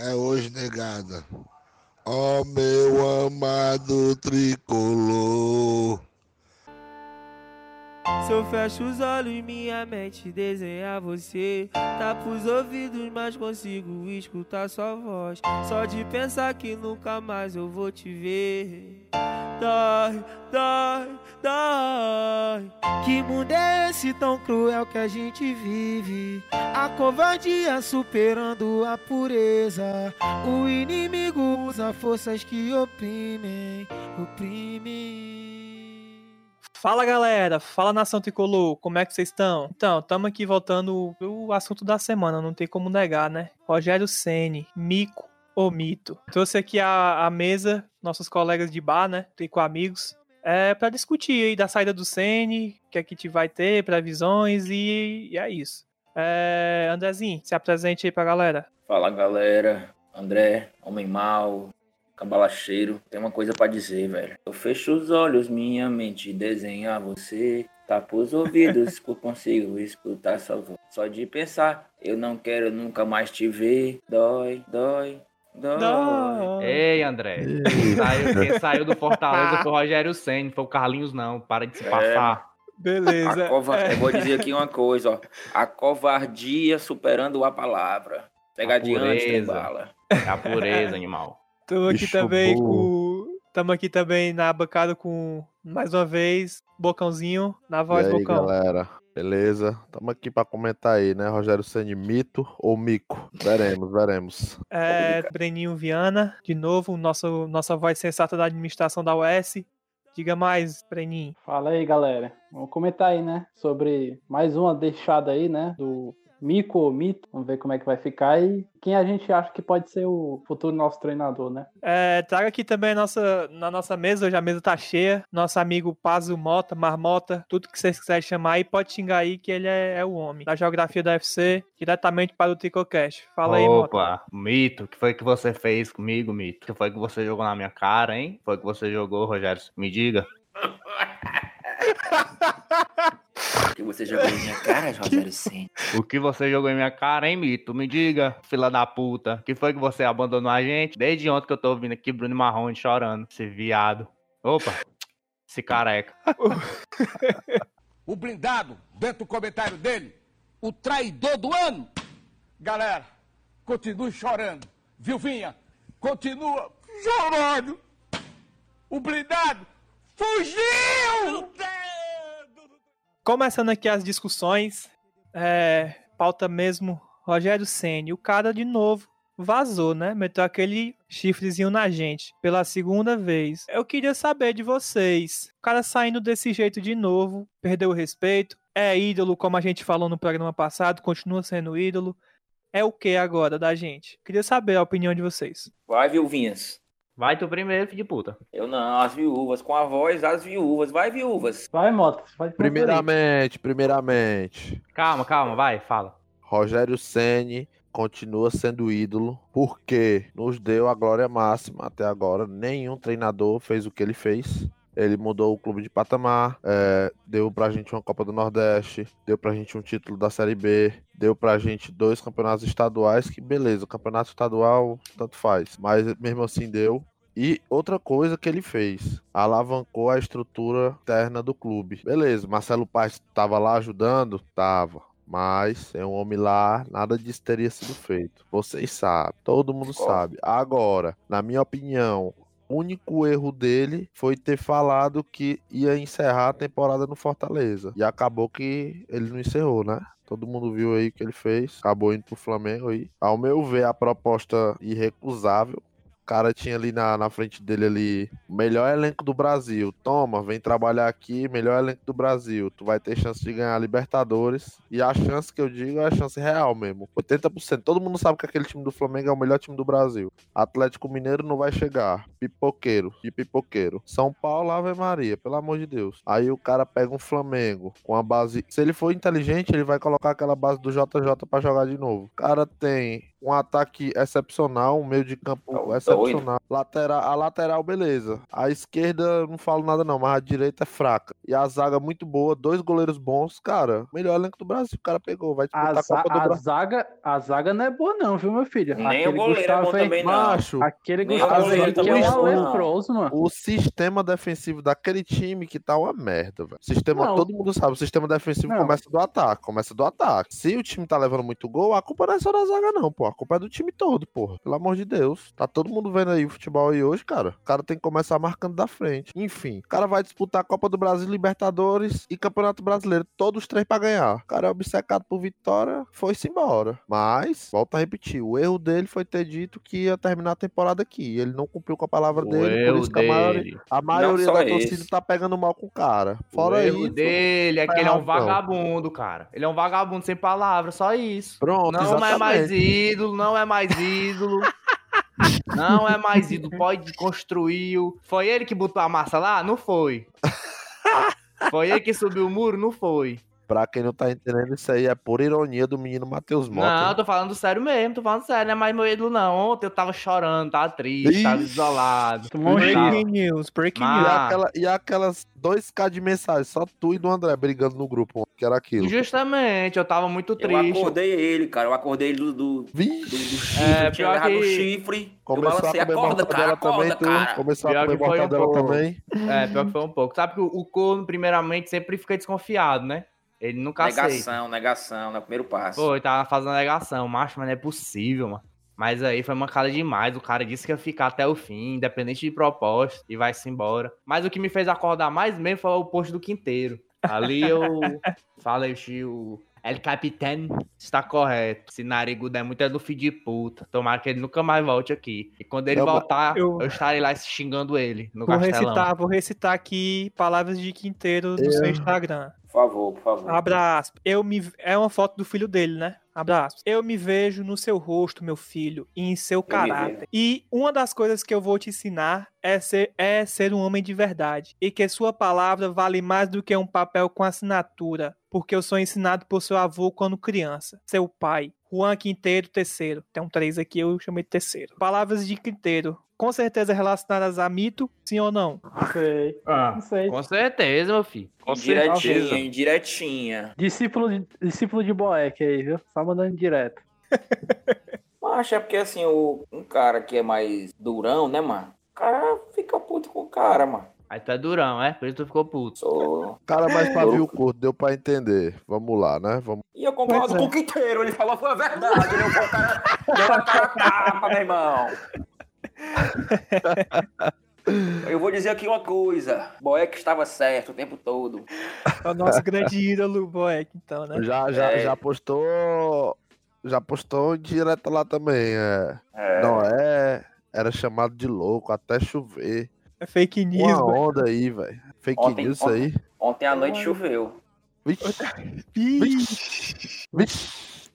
é hoje, negada. Ó meu amado tricolor. Se eu fecho os olhos, minha mente desenha você. Tá pros ouvidos, mas consigo escutar sua voz. Só de pensar que nunca mais eu vou te ver. Dói, dói, dói. Que mundo é esse tão cruel que a gente vive? A covardia superando a pureza. O inimigo usa forças que oprimem, oprimem. Fala galera, fala nação tricolor, como é que vocês estão? Então, estamos aqui voltando o assunto da semana, não tem como negar, né? Rogério Ceni, mico ou mito. Trouxe aqui a, a mesa, nossos colegas de bar, né? com amigos, é, para discutir aí da saída do Ceni, o que é que gente vai ter, previsões e, e é isso. É, Andrezinho, se apresente aí pra galera. Fala galera, André, Homem Mal, Cabalacheiro, tem uma coisa para dizer, velho. Eu fecho os olhos, minha mente desenha você. Tapo os ouvidos, eu consigo escutar sua voz. Só de pensar, eu não quero nunca mais te ver. Dói, dói, dói. Ei, André. Saiu, quem saiu do Fortaleza foi o Rogério Senna, foi o Carlinhos, não. Para de se é. passar. Beleza. Cova... É. Eu vou dizer aqui uma coisa, ó. A covardia superando a palavra. Pega adiante, tem bala. É a pureza, animal. Estamos aqui também com. Estamos aqui também na bancada com, mais uma vez, Bocãozinho, na voz e aí, Bocão. galera, beleza? Estamos aqui para comentar aí, né? Rogério Senni, mito ou mico? Veremos, veremos. É, Breninho Viana, de novo, nosso, nossa voz sensata da administração da UES. Diga mais, Breninho. Fala aí, galera. Vamos comentar aí, né? Sobre mais uma deixada aí, né? Do mico ou mito. Vamos ver como é que vai ficar e quem a gente acha que pode ser o futuro nosso treinador, né? É, traga aqui também nossa, na nossa mesa, hoje a mesa tá cheia. Nosso amigo Pazo Mota, Marmota, tudo que vocês quiserem chamar aí, pode xingar aí que ele é, é o homem. Da geografia da UFC, diretamente para o Tricocast. Fala Opa, aí, Mota. Opa, mito, o que foi que você fez comigo, mito? O que foi que você jogou na minha cara, hein? Foi que você jogou, Rogério? Me diga. que você jogou em minha cara, Rogério Sim? O que você jogou em minha cara, hein, Mito? Me diga, fila da puta. Que foi que você abandonou a gente? Desde ontem que eu tô ouvindo aqui Bruno Marrone chorando. Esse viado. Opa, esse careca. o blindado, dentro do comentário dele, o traidor do ano. Galera, continue chorando. Viu, Vinha? Continua chorando. O blindado fugiu! Começando aqui as discussões, é, pauta mesmo, Rogério Senni, o cara de novo vazou, né? Meteu aquele chifrezinho na gente pela segunda vez. Eu queria saber de vocês, o cara saindo desse jeito de novo, perdeu o respeito, é ídolo, como a gente falou no programa passado, continua sendo ídolo. É o que agora da gente? Queria saber a opinião de vocês. Vai, Vilvinhas. Vai tu primeiro, filho de puta. Eu não, as viúvas, com a voz das viúvas. Vai, viúvas. Vai, Mota. Vai primeiramente, primeiramente. Calma, calma, vai, fala. Rogério Ceni continua sendo ídolo porque nos deu a glória máxima até agora. Nenhum treinador fez o que ele fez. Ele mudou o clube de patamar, é, deu pra gente uma Copa do Nordeste, deu pra gente um título da Série B, deu pra gente dois campeonatos estaduais, que beleza, o campeonato estadual tanto faz, mas mesmo assim deu. E outra coisa que ele fez, alavancou a estrutura interna do clube. Beleza, Marcelo Paz estava lá ajudando? Tava. Mas é um homem lá, nada disso teria sido feito. Vocês sabem, todo mundo sabe. Agora, na minha opinião, único erro dele foi ter falado que ia encerrar a temporada no Fortaleza. E acabou que ele não encerrou, né? Todo mundo viu aí o que ele fez. Acabou indo pro Flamengo aí. Ao meu ver, a proposta irrecusável cara tinha ali na, na frente dele ali, melhor elenco do Brasil. Toma, vem trabalhar aqui, melhor elenco do Brasil. Tu vai ter chance de ganhar Libertadores. E a chance que eu digo é a chance real mesmo. 80%. Todo mundo sabe que aquele time do Flamengo é o melhor time do Brasil. Atlético Mineiro não vai chegar. Pipoqueiro, de pipoqueiro. São Paulo, Ave Maria, pelo amor de Deus. Aí o cara pega um Flamengo com a base. Se ele for inteligente, ele vai colocar aquela base do JJ para jogar de novo. O cara tem um ataque excepcional, um meio de campo Tá doido. excepcional. Lateral, a lateral, beleza. A esquerda, não falo nada não, mas a direita é fraca. E a zaga muito boa, dois goleiros bons, cara. Melhor elenco do Brasil, o cara pegou. Vai A, disputar a, za- Copa do a Brasil. zaga, a zaga não é boa, não, viu, meu filho? Nem o goleiro é bom também, não. Macho, Aquele Nem o Gustavo goleiro Henrique é é leproso, mano. o sistema defensivo daquele time que tá uma merda, velho. Sistema, Não. todo mundo sabe, o sistema defensivo Não. começa do ataque, começa do ataque. Se o time tá levando muito gol, a culpa não é só da zaga não, pô. A culpa é do time todo, porra. Pelo amor de Deus. Tá todo mundo vendo aí o futebol aí hoje, cara. O cara tem que começar marcando da frente. Enfim, o cara vai disputar a Copa do Brasil, Libertadores e Campeonato Brasileiro, todos os três pra ganhar. O cara é obcecado por vitória, foi-se embora. Mas, volta a repetir, o erro dele foi ter dito que ia terminar a temporada aqui. Ele não cumpriu com a palavra O dele, por isso que a maioria, dele. a maioria da esse. torcida tá pegando mal com o cara. O Fora erro isso. dele é que ele é um vagabundo, cara. Ele é um vagabundo sem palavras, só isso. Pronto, Não é mais exatamente. Ídolo, não é mais ídolo. Não é mais ídolo, pode construir. Foi ele que botou a massa lá? Não foi. Foi ele que subiu o muro? Não foi. Pra quem não tá entendendo, isso aí é por ironia do menino Matheus Mota. Não, eu tô falando sério mesmo, tô falando sério, não é mais meu ídolo, não. Ontem eu tava chorando, tava triste, tava Ixi. isolado. Um Tava- chá. Breaking news, breaking Mas- E, news. aquela, e aquelas 2k de mensagem, só tu e do André brigando no grupo, que era aquilo. Justamente, eu tava muito Eu triste. acordei ele, cara. Eu acordei ele do, do, do, do chifre. É, tinha levado o que- chifre. eu começou a balancei. comer Acorda, cara. mortadela também, Acorda, tu. cara. Começou a Pior comer que foi um mortadela pouco. também. É, pior que foi um pouco. Sabe que o, o corno, primeiramente, sempre fica desconfiado, né? Ele nunca aceita. Negação, negação, no primeiro passo. Pô, ele tava fazendo negação, macho, mas não é possível, mano. Mas aí foi mancada demais. O cara disse que ia ficar até o fim, independente de proposta, e vai-se embora. Mas o que me fez acordar mais mesmo foi o post do Quinteiro. Ali eu falei, tio. El Capitão está correto. Se narigudo é muito é do filho de puta. Tomara que ele nunca mais volte aqui. E quando ele voltar, eu... eu- estarei lá xingando ele no Vou castelão. recitar, vou recitar aqui palavras de Quinteiro no seu Eu- Instagram. Por favor, por favor. Abraço. Eu me é uma foto do filho dele, né? Abraço. Eu me vejo no seu rosto, meu filho, e em seu caráter. E uma das coisas que eu vou te ensinar é ser, é ser um homem de verdade. E que sua palavra vale mais do que um papel com assinatura. Porque eu sou ensinado por seu avô quando criança. Seu pai. Juan Quinteiro terceiro. Tem um três aqui, eu chamei de terceiro. Palavras de Quinteiro. Com certeza relacionadas a mito, sim ou não? Não sei. Ah, Não sei. com certeza, meu filho. Com Indiretinha, certeza. indiretinha. Discípulo de, discípulo de Boeck aí, viu? Só mandando direto. Mas é porque assim, o, um cara que é mais durão, né, mano? O cara fica puto com o cara, mano. Aí tu é durão, é? Por isso tu ficou puto. Sou... Cara, mais pavio curto, deu pra entender. Vamos lá, né? Vamos. E eu concordo Pois é. com o Quinteiro, ele falou foi a verdade, ele foi o cara, deu a cara tapa, meu irmão. Eu vou dizer aqui uma coisa, Boeck estava certo o tempo todo. É o nosso grande ídolo, Boeck, então, né? Já, já, É. já postou. Já postou direto lá também. É. É, Não é. Era chamado de louco até chover. É fake news, Uma onda aí, velho. Fake Ontem- news isso aí. Ontem à noite choveu. Vixe, vixe.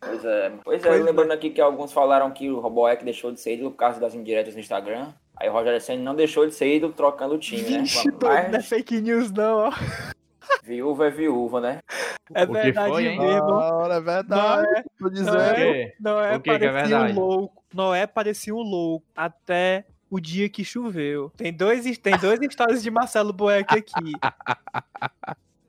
Pois é. Pois é, Pois é. lembrando aqui que alguns falaram que o Boeck deixou de ser ídolo por causa das indiretas no Instagram. Aí o Rogério Senna não deixou de ser ídolo trocando o time, né? Vixe, doido, não é fake news, não, ó. viúva é viúva, né? É O que verdade foi, mesmo. Ora, é verdade. Não é- Tô Não dizendo. é, quê? Noé O que que é parecia verdade? um louco. Noé parecia um louco até o dia que choveu. Tem dois, tem dois histórias de Marcelo Boeck aqui.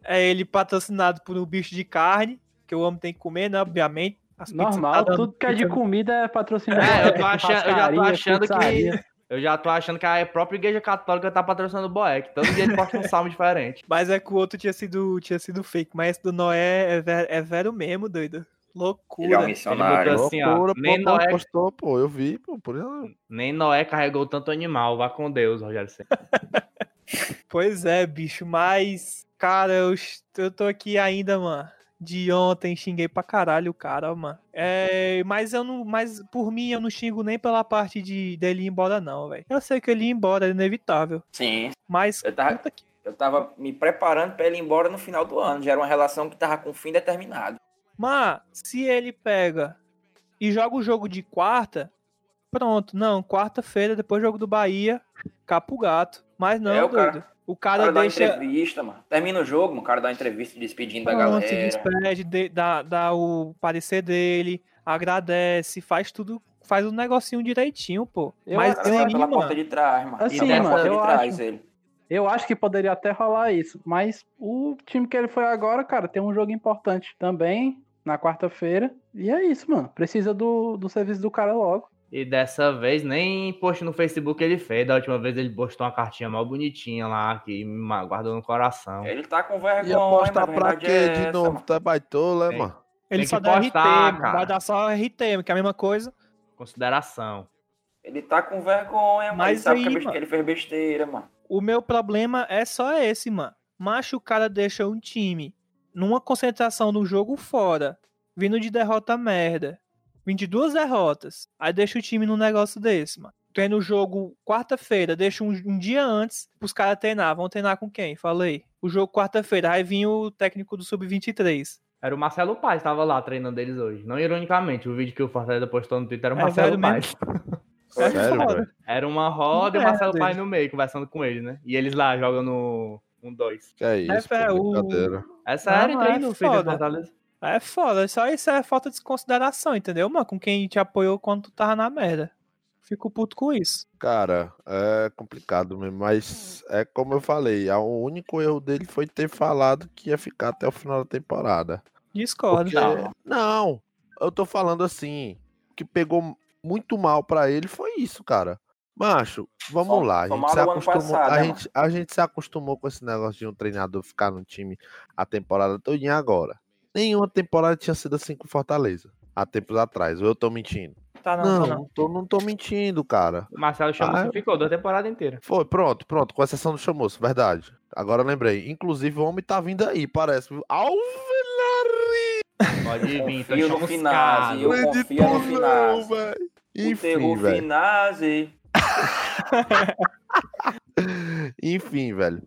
É ele patrocinado por um bicho de carne, que o homem tem que comer, né? Obviamente. Normal, tá dando tudo que é de comida é patrocínio. É, eu tô achando- eu já tô achando que-. Eu já tô achando que a própria igreja católica tá patrocinando o Boeck. Todo dia ele posta um salmo diferente. Mas é que o outro tinha sido, tinha sido fake. Mas esse do Noé é, ver, é vero mesmo, doido. Ele é um Loucura. Ele missionário. botou assim, ó. Loucura, Nem pô, Noé, postou, pô. Eu vi, pô. Por isso. nem Noé carregou tanto animal. Vá com Deus, Rogério. Pois é, bicho, mas, cara, eu, eu tô aqui ainda, mano. De ontem xinguei pra caralho o cara, mano. É, mas eu não. Mas por mim eu não xingo nem pela parte de dele ir embora, não, velho. Eu sei que ele ia embora, é inevitável. Sim, Mas. Eu tava- que- eu tava me preparando pra ele ir embora no final do ano. Já era uma relação que tava com fim determinado. Mas, se ele pega e joga o jogo de quarta, pronto. Não, quarta-feira, depois do jogo do Bahia, capa o gato. Mas não, É, o cara- doido. O O cara, cara dá deixa. entrevista, mano. Termina o jogo, mano. O cara dá uma entrevista despedindo da Pronto, se galera. despede, de- dá, dá o parecer dele. agradece, faz tudo, faz o negocinho direitinho, pô. Eu Mas acho- aí, pela mano, porta de trás, mano. Assim, pela mano, porta de eu trás, acho- ele. Eu acho que poderia até rolar isso, mas o time que ele foi agora, cara, tem um jogo importante também na quarta-feira. E é isso, mano. Precisa do, do serviço do cara logo. E dessa vez nem post no Facebook ele fez. Da última vez ele postou uma cartinha mal bonitinha lá, que me guardou no coração. Ele tá com E vergonha, apostar mas a pra quê é de essa, novo? mano. Tu é baitola, é, Tem. mano? ele Tem só dá postar, RT, cara. vai dar só RT, que é a mesma coisa. Consideração. Ele tá com vergonha, mas Mas ele sabe aí, que, é beste- mano. ele fez besteira, mano. O meu problema é só esse, mano. Macho, o cara deixa um time numa concentração do jogo fora, vindo de derrota merda, vindo de duas derrotas, aí deixa o time num negócio desse, mano. Treina o jogo quarta-feira, deixa um, um dia antes pros caras treinar. Vão treinar com quem? Falei. O jogo quarta-feira, aí vinha o técnico do Sub-23. Era o Marcelo Paz, tava lá treinando eles hoje. Não ironicamente, o vídeo que o Fortaleza postou no Twitter era o É Marcelo Paz. É Sério, velho? Era uma roda e o Marcelo Paz no meio, conversando com eles, né? E eles lá jogando um dois. Que é isso, É, pô, o- brincadeira. É sério, é treino, filho do foda. Fortaleza. É foda, só isso é falta de consideração, entendeu, mano? Com quem te apoiou quando tu tava na merda. Fico puto com isso. Cara, é complicado mesmo, mas é como eu falei, a- o único erro dele foi ter falado que ia ficar até o final da temporada. Discordo. Porque- Não, eu tô falando assim, o que pegou muito mal pra ele foi isso, cara. Macho, vamos Só- lá, a gente, se acostumou, passado, a, né, gente, a gente se acostumou com esse negócio de um treinador ficar no time a temporada todinha agora. Nenhuma temporada tinha sido assim com Fortaleza, há tempos atrás, ou eu tô mentindo? Tá, não, Não, tá, não, não. tô, não tô mentindo, cara. O Marcelo chamou Ah, e ficou da temporada inteira. Foi, pronto, pronto, com exceção do Chamoço, verdade. Agora eu lembrei. Inclusive, o homem tá vindo aí, parece. Alvelari! Pode vir, Confio no Finazzi, eu Não confio no Finazzi. velho. O Enfim, velho. Finazzi. Enfim, velho.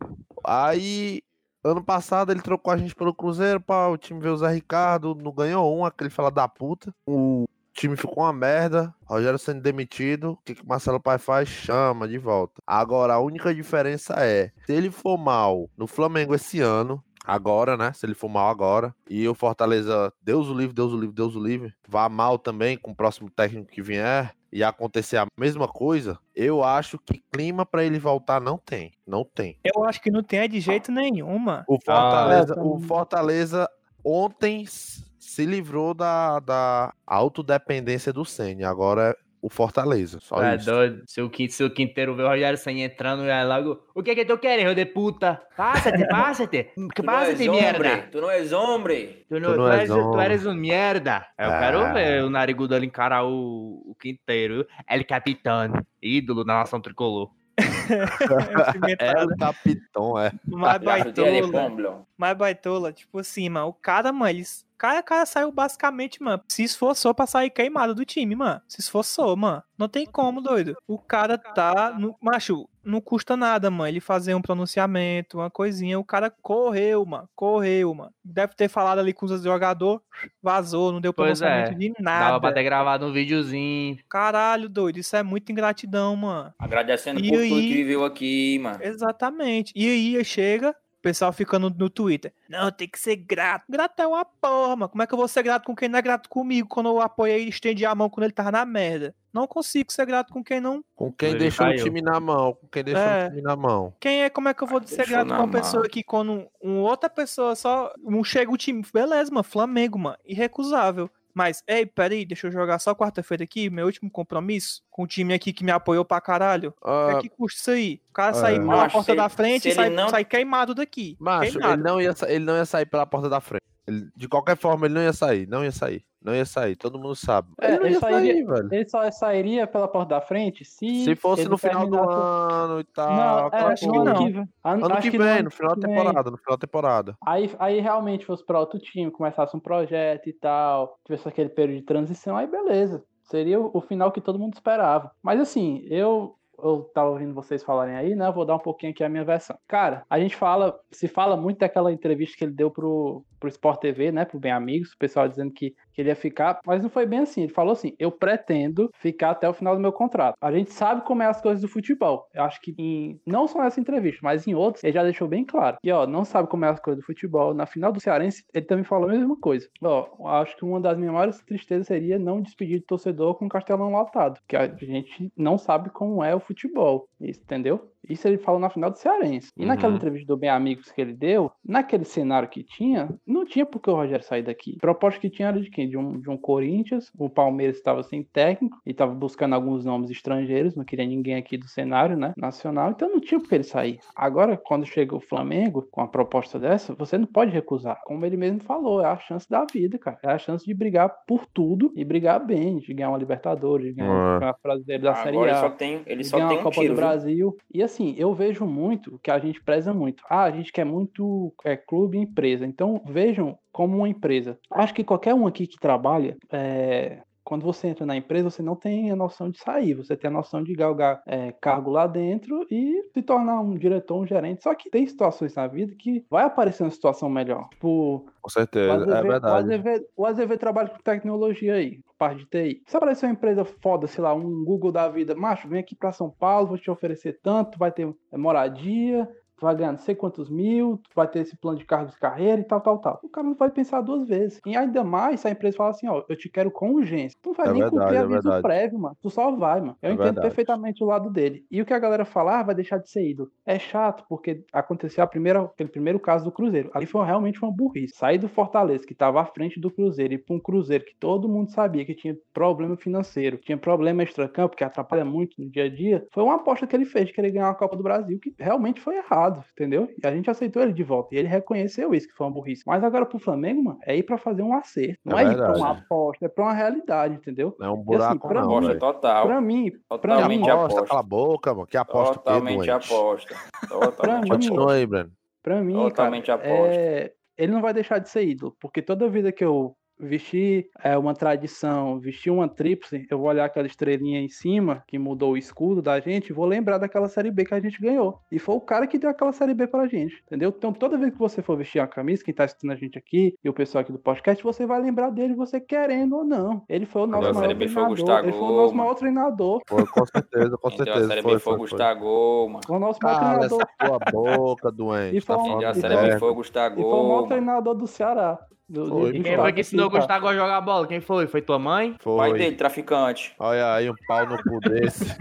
Aí, ano passado ele trocou a gente pelo Cruzeiro, pá, o time veio Zé Ricardo, não ganhou um, aquele fala da puta. O time ficou uma merda, Rogério sendo demitido, o que, que Marcelo Pai faz? Chama de volta. Agora, a única diferença é, se ele for mal no Flamengo esse ano, agora, né, se ele for mal agora, e o Fortaleza, Deus o livre, Deus o livre, Deus o livre, vá mal também com o próximo técnico que vier, e acontecer a mesma coisa, eu acho que clima pra ele voltar não tem. Não tem. Eu acho que não tem de jeito nenhum, mano. O Fortaleza, é, o. Fortaleza ontem se livrou da, da autodependência do Senna. Agora é o Fortaleza. Só É isso. doido. Se o, se o Quinteiro vê o Rogério Senna entrando, é logo. O que que tu queres, filho de puta? Passa-te, passa-te. Que Tu não és passa-te, homem, merda. tu não és homem. Tu, não, Tu tu, não és tu eres um merda. Eu Ah. quero ver o narigudo ali encarar o, o Quinteiro. El Capitão, ídolo da nação tricolor. É o capitão, é. Mais baitola. Mais baitola. Tipo assim, mano. O cara, mano, eles. O cara, cara saiu basicamente, mano. Se esforçou pra sair queimado do time, mano. Se esforçou, mano. Não tem como, doido. O cara tá. No, macho, não custa nada, mano. Ele fazer um pronunciamento, uma coisinha. O cara correu, mano. Correu, mano. Deve ter falado ali com os jogadores. Vazou, não deu Pois pronunciamento é. de Dava pra nada. ter gravado um videozinho. Caralho, doido. Isso é muita ingratidão, mano. Agradecendo E por aí? tudo que viveu aqui, mano. Exatamente. E aí chega, pessoal fica no, Twitter. Não, tem que ser grato. Grato é uma porra, mano. Como é que eu vou ser grato com quem não é grato comigo quando eu apoiei e estendi a mão quando ele tava na merda? Não consigo ser grato com quem não. Com quem Ele deixou caiu. o time na mão. Com quem deixou É. o time na mão. Quem é, como é que eu vou ser grato com uma mão. pessoa que quando um, outra pessoa só. Não chega o time. Beleza, mano. Flamengo, mano. Irrecusável. Mas, ei, peraí, deixa eu jogar só quarta-feira aqui, meu último compromisso, com o time aqui que me apoiou pra caralho. O que Ah, é que custa isso aí? O cara é. sair pela Macho, porta da frente e sai, não- sai queimado daqui. macho, Queimado. ele não, ia, ele não ia sair pela porta da frente. Ele- de qualquer forma, ele não ia sair. Não ia sair. Não ia sair. Todo mundo sabe. É, ele ele ia sairia- sair. Ele só sairia pela porta da frente se. Se fosse no final do ano e tal. Não, é, acho que não. que vem. Ano, acho que vem, no final da temporada, no final da temporada. Aí, aí realmente fosse pra outro time, começasse um projeto e tal, tivesse aquele período de transição, aí beleza. Seria o, o final que todo mundo esperava. Mas assim, eu eu tava ouvindo vocês falarem aí, né? Eu vou dar um pouquinho aqui a minha versão. Cara, a gente fala, se fala muito daquela entrevista que ele deu pro, pro Sport TV, né? Pro Bem Amigos, o pessoal dizendo que, que ele ia ficar, mas não foi bem assim. Ele falou assim: eu pretendo ficar até o final do meu contrato. A gente sabe como é as coisas do futebol. Eu acho que em, não só nessa entrevista, mas em outros, ele já deixou bem claro. E ó, não sabe como é as coisas do futebol. Na final do Cearense, ele também falou a mesma coisa. Ó, acho que uma das minhas maiores tristezas seria não despedir do torcedor com o castelão lotado. Que a gente não sabe como é o futebol. Isso, entendeu? Isso ele falou na final do Cearense. E Uhum. naquela entrevista do Bem Amigos que ele deu, naquele cenário que tinha, não tinha porque o Rogério sair daqui. A proposta que tinha era de quem? De um, de um Corinthians. O Palmeiras estava sem técnico e estava buscando alguns nomes estrangeiros, não queria ninguém aqui do cenário, né? Nacional. Então não tinha porque ele sair. Agora, quando chega o Flamengo com a proposta dessa, você não pode recusar. Como ele mesmo falou, é a chance da vida, cara. É a chance de brigar por tudo e brigar bem, de ganhar uma Libertadores, de ganhar um É. campeonato brasileiro da Série Agora A ele só tem, ele de só ganhar tem uma um Copa tiro, do viu? Brasil. E assim, eu vejo muito que a gente preza muito. Ah, a gente quer muito é, clube e empresa. Então vejam como uma empresa. Acho que qualquer um aqui que trabalha. é, Quando você entra na empresa, você não tem a noção de sair, você tem a noção de galgar é, cargo lá dentro e se tornar um diretor, um gerente. Só que tem situações na vida que vai aparecer uma situação melhor. Tipo, Com o certeza, é Azevedo, o, verdade. Azevedo, o Azevedo trabalha com tecnologia aí, parte de TI. Se aparecer uma empresa foda, sei lá, um Google da vida, macho, vem aqui pra São Paulo, vou te oferecer tanto, vai ter é, moradia, tu vai ganhar não sei quantos mil, tu vai ter esse plano de cargos de carreira e tal, tal, tal. O cara não vai pensar duas vezes. E ainda mais se a empresa fala assim, ó, eu te quero com urgência. Tu não vai É nem verdade, cumprir é aviso verdade. prévio, mano. Tu só vai, mano. Eu É entendo verdade. perfeitamente o lado dele. E o que a galera fala, ah, vai deixar de ser ídolo. É chato, porque aconteceu a primeira, aquele primeiro caso do Cruzeiro. Ali foi realmente uma burrice. Sair do Fortaleza, que estava à frente do Cruzeiro, e para um Cruzeiro que todo mundo sabia que tinha problema financeiro, tinha problema extracampo, que atrapalha muito no dia a dia, foi uma aposta que ele fez de querer ganhar a Copa do Brasil, que realmente foi errado, entendeu? E a gente aceitou ele de volta. E ele reconheceu isso, que foi uma burrice. Mas agora pro Flamengo, mano, é ir para fazer um acerto. Não É é, ir pra uma aposta, é pra uma realidade, entendeu? Não é um buraco, pra não, mim- Aposta velho. total. Pra mim, pra mim, Aposta, cala a boca, mano. Que aposta Totalmente doente? aposta. Totalmente Pra. Continua aí, Breno. Pra mim, Totalmente cara, aposta. é, ele não vai deixar de ser ídolo, porque toda vida que eu vestir é, uma tradição, vestir uma tríplice, eu vou olhar aquela estrelinha em cima, que mudou o escudo da gente, vou lembrar daquela Série B que a gente ganhou. E foi o cara que deu aquela Série B pra gente, entendeu? Então toda vez que você for vestir uma camisa, quem tá assistindo a gente aqui, e o pessoal aqui do podcast, você vai lembrar dele, você querendo ou não. Ele foi o nosso maior treinador, ele foi o Gustavo, nosso mano. maior treinador, Foi, com certeza, com deu a certeza. Série Foi, B foi o foi, foi. Gustavo, mano. foi o nosso maior Cala treinador. essa tua boca, doente. E Tá foi um- deu a Série. B foi o E foi o maior Gustavo, treinador do Ceará. Do, Foi. E quem foi que ensinou o. Gustavo a jogar bola? Quem foi? Foi tua mãe? O pai Foi. dele, traficante. Olha aí um pau no cu desse.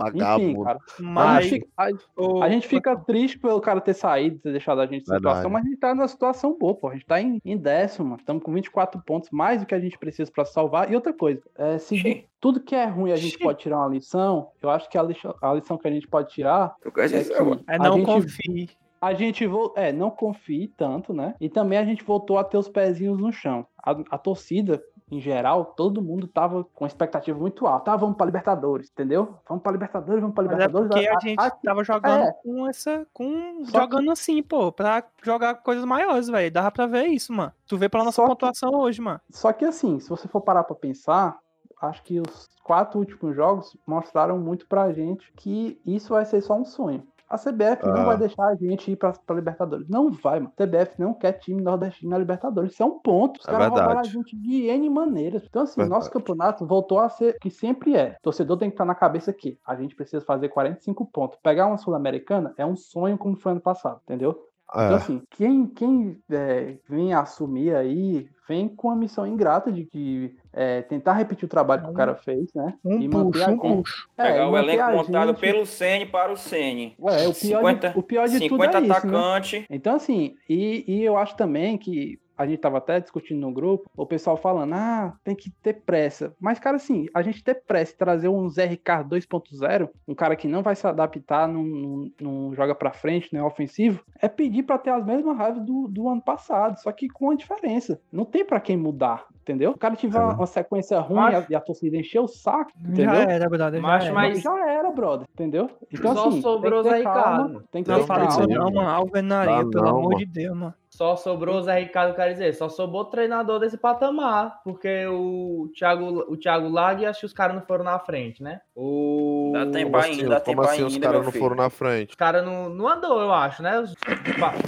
Enfim, Vagabundo. cara. A Mas gente, fica, a- a gente fica triste pelo cara ter saído, ter deixado a gente em Verdade. situação, mas a gente tá numa situação boa, pô. A gente tá em, em décimo, estamos com 24 pontos, mais do que a gente precisa pra salvar. E outra coisa, é, se de tudo que é ruim a gente pode tirar uma lição, eu acho que a lição, a lição que a gente pode tirar é que é a não gente confie. A gente vo... é, não confie tanto, né? E também a gente voltou a ter os pezinhos no chão. A, a torcida, em geral, todo mundo tava com expectativa muito alta. Ah, vamos pra Libertadores, entendeu? Vamos pra Libertadores, vamos pra Mas é Libertadores. porque a A- gente a- tava jogando é. com essa. com Só jogando assim, pô, pra jogar coisas maiores, velho. Dava pra ver isso, mano. Tu vê pela nossa Só que- pontuação hoje, mano. Só que assim, se você for parar pra pensar, acho que os quatro últimos jogos mostraram muito pra gente que isso vai ser só um sonho. A CBF não Ah. vai deixar a gente ir pra, pra Libertadores. Não vai, mano. A CBF não quer time nordestino na Libertadores. Isso é um ponto. Os É caras roubaram a gente de N maneiras. Então, assim, Verdade. nosso campeonato voltou a ser o que sempre é. O torcedor tem que estar na cabeça que a gente precisa fazer 45 pontos. Pegar uma Sul-Americana é um sonho como foi ano passado, entendeu? Então, É, assim, quem, quem é, vem assumir aí, vem com a missão ingrata de que é, tentar repetir o trabalho que o cara fez, né? Um E manter puxo, a um puxo. É, Pegar o elenco montado gente- pelo Sene para o Sene. É, o pior, 50, de, o pior de tudo 50 é isso, né? atacantes. Então, assim, e, e eu acho também que a gente tava até discutindo no grupo, o pessoal falando, ah, tem que ter pressa. Mas, cara, assim, a gente ter pressa e trazer um Zé Ricardo 2.0, um cara que não vai se adaptar, não, não, não joga pra frente, não é ofensivo, é pedir pra ter as mesmas raivas do, do ano passado, só que com uma diferença. Não tem pra quem mudar, entendeu? O cara tiver É. uma, sequência ruim Mas- e a, a torcida encher o saco, Já entendeu? era, brother. Já Macho, era. mas- Já era, brother, entendeu? Então, Só assim, sobrou tem que Zé ter calma, Ricardo. tem que Não ter fala isso calma. não, mano. Alvenaria, pelo não, amor mano. de Deus, mano. Só sobrou o Zé Ricardo, quer dizer, só sobrou treinador desse patamar, porque o Thiago, o Thiago Lag, acho que os caras não foram na frente, né? O... Dá tempo Como ainda, assim, dá como tempo assim os caras não filho. foram na frente? Os caras não, não andou, eu acho, né? Os-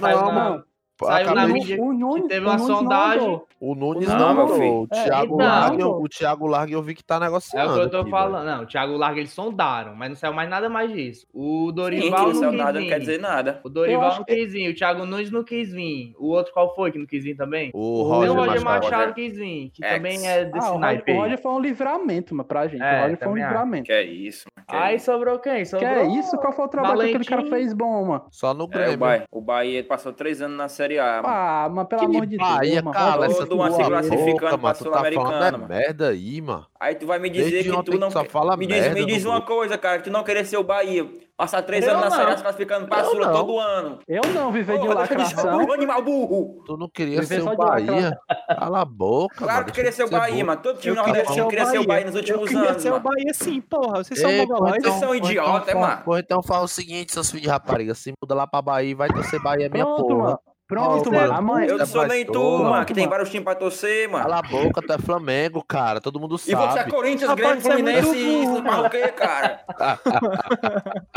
Não, mano. Saiu na mídia o Nunes, que teve uma sondagem. O Nunes Não, não, meu filho. O É, Thiago então. Largue, eu- o Thiago Largue eu vi que tá É negociando. o que eu tô aqui, falando. Não, o Thiago Larga eles sondaram, mas não saiu mais nada mais disso. O Sim, Dorival que não não nada, não quer dizer nada. O Dorival não que- quis vir, o Thiago Nunes não quis vir. O outro qual foi que não quis vir também? O Roger, o Roger Machado. Quis vir, que também é desse Ah, o Roger, naipe o. Roger foi um livramento, mano, pra gente. É, o Roger foi um livramento. Que é isso, mano. Que é Aí sobrou quem? Que Sobrou... é isso? Qual foi o trabalho que aquele cara fez bom, mano? Só no É, o Grêmio. Bahia, o Bahia passou três anos na Série A, mano. Ah, mas pelo Que amor de Bahia, Deus, mano. vai- essa Todo uma tua se classificando pra mano. Tu tá Sul-Americana, é mano. merda aí, mano. Aí tu vai me dizer Desde que tu não tu só quer- fala me diz, merda me diz uma grupo. coisa, cara, que tu não querer ser o Bahia. Passar três Eu anos na não. Série A se classificando pra Eu Sula não. todo ano. Eu não viver de Porra, eu lacração. burro, animal burro. Tu não queria Viver ser o de. Bahia. Cala a boca, Claro mano. que queria ser o de Bahia, mano. Todo time Eu queria nordestino ser o queria ser o Bahia. Nos Eu últimos queria anos, ser o mano. Bahia sim, porra. Vocês são Ei, mongolóides. Vocês são então, mano. Pô, então fala o seguinte, seus filhos de rapariga. Se muda lá pra Bahia, vai torcer Bahia, minha Pronto, porra. Pronto, Ó, mano. Amanhã. Eu não sou nem tu, mano, que tem vários times pra torcer, mano. Cala a boca, tu é Flamengo, cara. Todo mundo E você é sabe. Corinthians, Ah, Grêmio, muito Fluminense e burro, mais o quê, cara?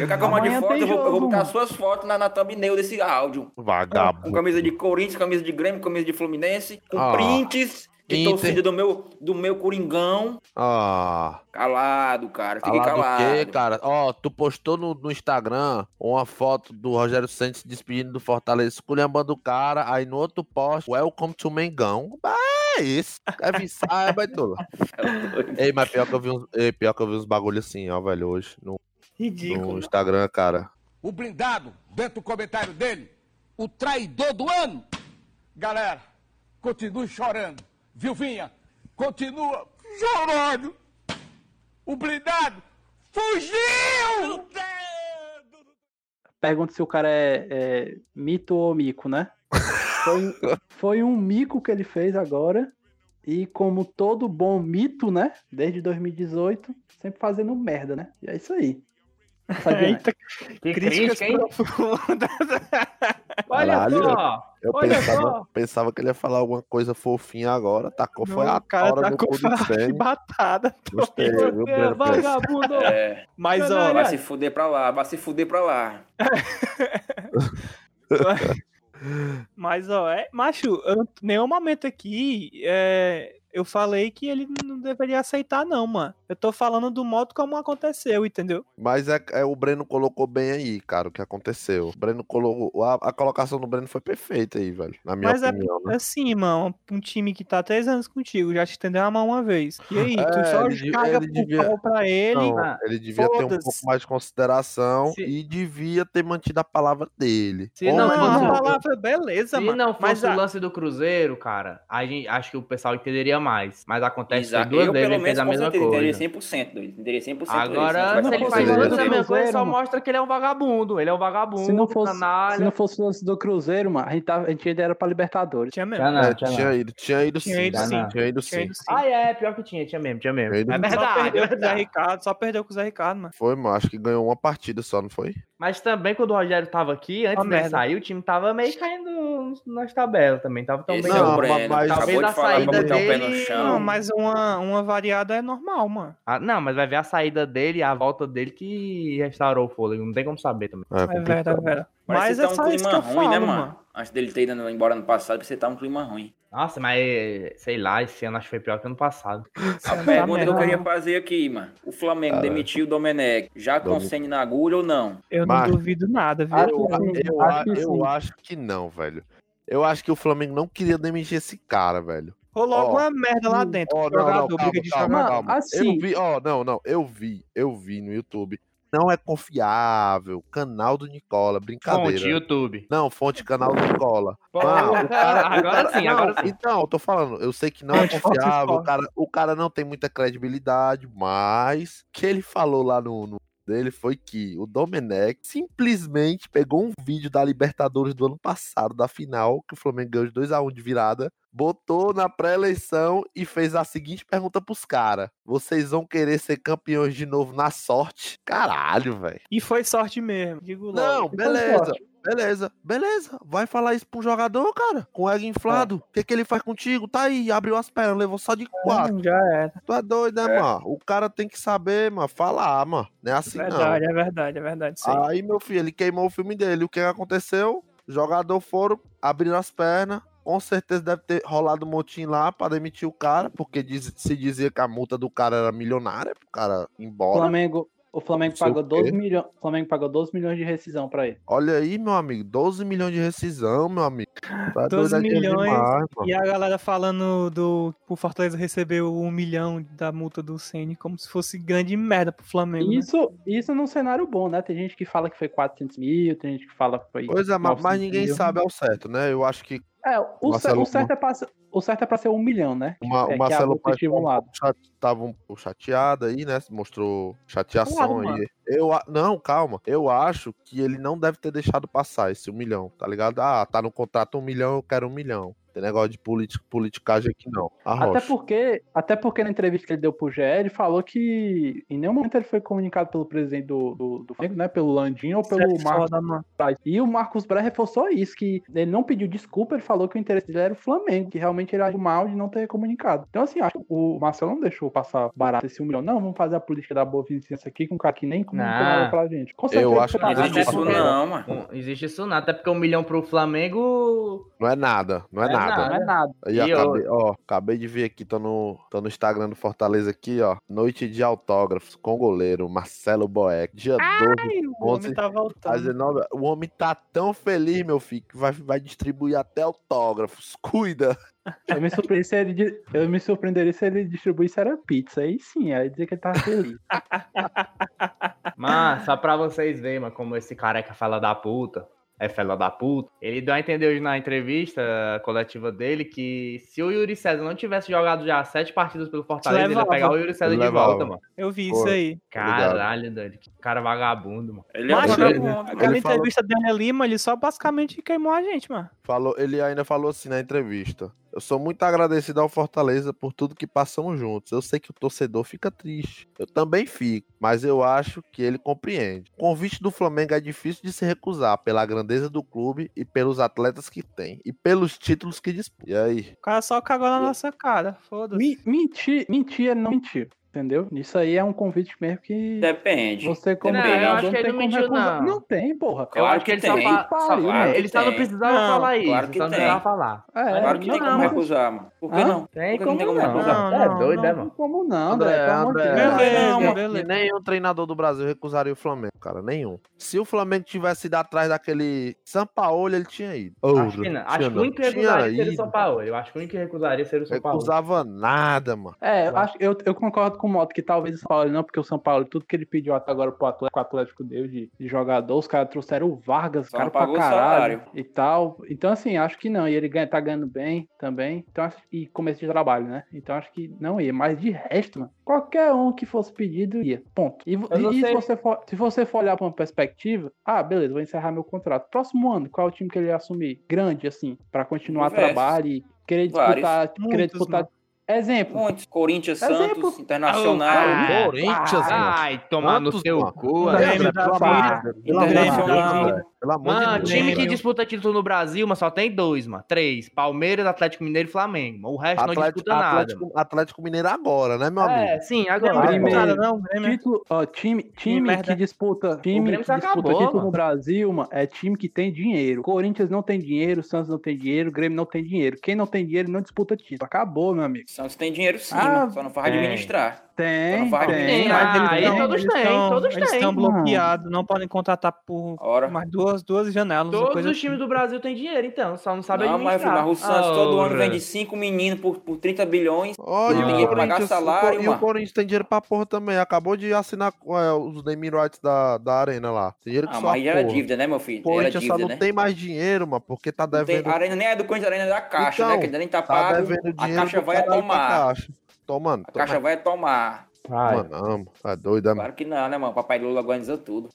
Eu quero uma de foto, eu vou, eu vou botar mano. suas fotos na, na thumbnail desse áudio. Com Vagabundo. camisa de Corinthians, camisa de Grêmio, camisa de Fluminense, com Ah. prints de Inter. torcida do meu, do meu Coringão. Ah, Calado, cara. Fique calado o calado. quê, cara? Ó, tu postou no, no Instagram uma foto do Rogério Santos se despedindo do Fortaleza, esculhambando o cara, aí no outro post, welcome to Mengão. Ah, é isso. É viçar, é baitola. Ei, mas pior que eu vi uns, ei, pior que eu vi uns bagulho assim, ó, velho, hoje, no, no Ridículo. Instagram, cara. O blindado, dentro do comentário dele, o traidor do ano. Galera, continue chorando. Vilvinha, continua chorando. O blindado fugiu! Pergunta se o cara é, é mito ou mico, né? Foi, foi um mico que ele fez agora. E como todo bom mito, né? Desde 2018, sempre fazendo merda, né? E é isso aí. Eita, Que críticas crítica, hein? profundas. Olha Caralho. só! Eu Olha pensava, só. pensava que ele ia falar alguma coisa fofinha agora, tacou, foi a cara tá com cu do de batada. Gostei, viu, é vagabundo! É, Mas, ó, Caralho. vai se fuder pra lá, vai se fuder pra lá. Mas, ó, é, macho, eu, nenhum momento aqui é, eu falei que ele não deveria aceitar, não, mano. Eu tô falando do modo como aconteceu, entendeu? Mas é, é, o Breno colocou bem aí, cara, o que aconteceu. O Breno colocou. A, a colocação do Breno foi perfeita aí, velho. Na minha Mas é opinião, né? assim, mano, um time que tá há três anos contigo, já te estendeu a mão uma vez. E aí, tu É, só ele caga ele pro devia- pau pra ele. Não, ah, ele devia ter um pouco mais de consideração Se- e devia ter mantido a palavra dele. Se Ou não Não, a o- palavra beleza, Se mano. não fosse mas o lance do Cruzeiro, cara, a gente, acho que o pessoal entenderia mais. Mas acontece Exato. que duas Eu, vezes ele fez a mesma certeza, coisa. 100%, doido. Entenderia 100% Agora, se ele faz o lance duas a mesma coisa, só mostra que ele é um vagabundo. Ele é um vagabundo, Se não fosse, se canalha. não fosse o lance do Cruzeiro, mano, a gente, tava, a gente ainda era pra Libertadores. Tinha mesmo. Não, É, tinha tinha ido, tinha ido Tinha sim. ido sim. Tinha ido Tinha sim. ido sim. Ah, é, pior que tinha, tinha mesmo, tinha mesmo. Ele- É Só verdade, perdeu é com o Zé. Ricardo, só perdeu com o Zé Ricardo, mano. Foi, mano. Acho que ganhou uma partida só, não foi? Mas também quando o Rogério tava aqui, antes merda. sair, o time tava meio caindo nas tabelas também. Tava tão bem. é Não, mas- talvez a de saída dele- chão. Não, mas uma, uma variada é normal, mano. Ah, não, mas vai ver a saída dele e a volta dele que restaurou o fôlego. Não tem como saber também. É, É verdade, é verdade. Parece Mas é tá um só isso que clima eu ruim, falo, né, mano. mano? Antes dele ter ido embora no passado, você tá um clima ruim. Nossa, mas sei lá, esse ano acho que foi pior que ano passado. A Tá pergunta que eu queria fazer aqui, mano. O Flamengo demitiu o Domenech, já com o. Senna na agulha ou não? Eu não Mas- duvido nada, viu? Eu, sim, eu, eu sim. acho que não, velho. Eu acho que o Flamengo não queria demitir esse cara, velho. Rolou alguma merda lá dentro. Ó, com o jogador, briga de calma. Mano, calma. assim- Eu vi, ó, não, não, eu vi, eu vi no YouTube. Não é confiável. Canal do Nicola, brincadeira. Fonte, YouTube. Não, fonte canal do Nicola. Pô, Mano, o cara- o agora cara- sim, não, agora sim. Então, eu tô falando, eu sei que não é confiável, o cara, o cara não tem muita credibilidade, mas o que ele falou lá no, no dele foi que o Domenech simplesmente pegou um vídeo da Libertadores do ano passado, da final, que o Flamengo ganhou de 2x1 de virada, botou na pré-eleição e fez a seguinte pergunta pros caras: Vocês vão querer ser campeões de novo na sorte? Caralho, velho. E foi sorte mesmo, digo logo. Não, beleza. Beleza, beleza. Vai falar isso um jogador, cara? Com o ego inflado. O que, que ele faz contigo? Tá aí, abriu as pernas, levou só de quatro. Hum, já era. Tu é doido, né, É. mano? O cara tem que saber, mano, falar, mano. Não é assim, verdade, é verdade, é verdade. Aí. não. Aí, meu filho, ele queimou o filme dele. O que aconteceu? Jogador foram, abriram as pernas. Com certeza deve ter rolado um motim lá pra demitir o cara, porque diz- se dizia que a multa do cara era milionária, pro cara ir O embora. Flamengo, o Flamengo o pagou quê. 12 milhões. O Flamengo pagou 12 milhões de rescisão pra ele. Olha aí, meu amigo, 12 milhões de rescisão, meu amigo. Tá 12 doido, é dinheiro milhões demais. E a galera falando do o Fortaleza recebeu um milhão da multa do Ceni como se fosse grande merda pro Flamengo. né? Isso, isso num cenário bom, né? Tem gente que fala que foi 400 mil, tem gente que fala que foi. Pois é, mas, mas 900 ninguém mil. sabe ao certo, né? Eu acho que É, o, cer- Marcelo- o certo é pra, ser- o certo é pra ser um milhão, né? uma, é, o Marcelo Paes tava um pouco chateado aí, né? Mostrou chateação Claro, aí. Eu, não, calma. Eu acho que ele não deve ter deixado passar esse um milhão, tá ligado? Ah, tá no contrato um milhão, eu quero um milhão. Tem negócio de politi- politicagem aqui não. Até porque, até porque na entrevista que ele deu pro GE, ele falou que em nenhum momento ele foi comunicado pelo presidente do, do, do Flamengo, né? Pelo Landim ou pelo é Marcos. Braz. E o Marcos Braz reforçou isso, que ele não pediu desculpa, ele falou que o interesse dele era o Flamengo, que realmente ele agiu mal de não ter comunicado. Então, assim, acho que o Marcelo não deixou passar barato esse um milhão. Não, vamos fazer a política da boa vizinhança aqui com um cara que nem comunicou Não. nada pra gente. Com certeza Eu acho que Não existe certo. isso não, mano. Não existe isso nada, até porque um milhão pro Flamengo. Não é nada, não é, É nada. Não é nada. Aí E acabei, ó, acabei de ver aqui, tô no, tô no Instagram do Fortaleza aqui, ó. Noite de autógrafos com goleiro Marcelo Boeck. Dia 12 Ai, o homem Onze, tá voltando. 19. O homem tá tão feliz, meu filho, que vai, vai distribuir até autógrafos. Cuida. Eu me, surpreendi se ele, eu me surpreenderia se ele distribuísse era pizza. Aí sim, aí dizer que ele tava feliz. Mas, só pra vocês verem, mano, como esse careca fala da puta. É fela da puta. Ele deu a entender hoje na entrevista coletiva dele que se o Yuri César não tivesse jogado já sete partidas pelo Fortaleza, ele ia Levava. pegar o Yuri César Ele de levava. volta, mano. Eu vi Pô, isso aí. Caralho, doido. Que cara vagabundo, mano. Ele é Mas, vagabundo. Aquela Ele falou- entrevista dele ali, mano, ele só basicamente queimou a gente, mano. Falou, ele ainda falou assim na entrevista. Eu sou muito agradecido ao Fortaleza por tudo que passamos juntos. Eu sei que o torcedor fica triste. Eu também fico, mas eu acho que ele compreende. O convite do Flamengo é difícil de se recusar pela grandeza do clube e pelos atletas que tem e pelos títulos que disputa. E aí? O cara só cagou na nossa cara. Foda-se. Me- mentir, mentir, não mentiu. Entendeu? Isso aí é um convite mesmo que Depende. você como Não, eu acho que ele tem não mentiu, não. Não tem, porra. Eu Claro acho que ele que só, tem. só- claro que ele só não tem. precisava Não, falar isso. claro que só não tem. precisava falar. É, Claro que tem não, como não, recusar, mano. Por que não? Tem Por que não tem como como não. recusar? Não, é não, doido, não. Não mano? tem como não, André, André. Pelo amor de André. Deus. Beleza, nenhum treinador do Brasil recusaria o Flamengo, cara. Nenhum. Se o Flamengo tivesse ido atrás daquele Sampaoli, ele tinha ido. Acho que não. Acho que o único que recusaria seria o Paulo. Eu acho que o único que recusaria seria o São Paulo. Recusava nada, mano. É, eu, acho, eu, eu concordo com o Moto que talvez o São Paulo não, porque o São Paulo, tudo que ele pediu até agora pro Atlético, o Atlético deu de, de jogador, os caras trouxeram o Vargas, cara não pra o caralho salário. e tal. Então, assim, acho que não. E ele ganha, tá ganhando bem também. Então, acho, e começo de trabalho, né? Então, acho que não ia. Mas de resto, mano, qualquer um que fosse pedido ia. Ponto. E, e se, você for, se você for olhar pra uma perspectiva, ah, beleza, vou encerrar meu contrato. Próximo ano, qual é o time que ele ia assumir? Grande, assim, pra continuar Diversos. trabalho e querer Vários. disputar. Querer Muitos, disputar. mano. Exemplo. Muitos. Corinthians, Exemplo. Santos, Internacional. Ah, Corinthians. Ai, tomar no seu cu, da Pelo amor de Deus, pelo amor de Deus, Mano, time que disputa título no Brasil, mas só tem dois, mano. Três. Palmeiras, Atlético Mineiro e Flamengo. O resto não Atlético, disputa nada. Atlético, Atlético Mineiro agora, né, meu mano. amigo? É, sim, agora. Grêmio Primeiro. não nada, não. Título, ó, time, time merda. que disputa, time que disputa acabou, título mano. no Brasil, mano, é time que tem dinheiro. Corinthians não tem dinheiro, Santos não tem dinheiro, Grêmio não tem dinheiro. Quem não tem dinheiro não disputa título. Acabou, meu amigo. Santos tem dinheiro sim, Ah, mano, só não faz tem. administrar. Tem, vai tem. Mas Ah, eles aí todos eles têm, tão- todos Eles têm. estão bloqueados, não podem contratar por Ora. mais duas, duas janelas. Todos coisa os times assim. do Brasil têm dinheiro, então. Só não sabe não, mas, administrar. mas o Santos todo ano vende cinco meninos por, por 30 bilhões. E Não o tem que pagar salário, o, e o. Corinthians tem dinheiro pra porra também. Acabou de assinar é, os naming rights da, da arena lá. Tem dinheiro que Ah, só mas era porra. dívida, né, meu O filho? Já era Corinthians só não né? tem mais dinheiro, mano, porque tá Não tem- devendo. a arena nem é do Corinthians, a arena é da Caixa, Então, né? Que nem tá Tá pago. devendo A Caixa vai tomar. Tomando. A Caixa vai tomar. Vai. Mano, não, é doido, é, mano. Claro que não, né, mano? Papai Lula organizou tudo.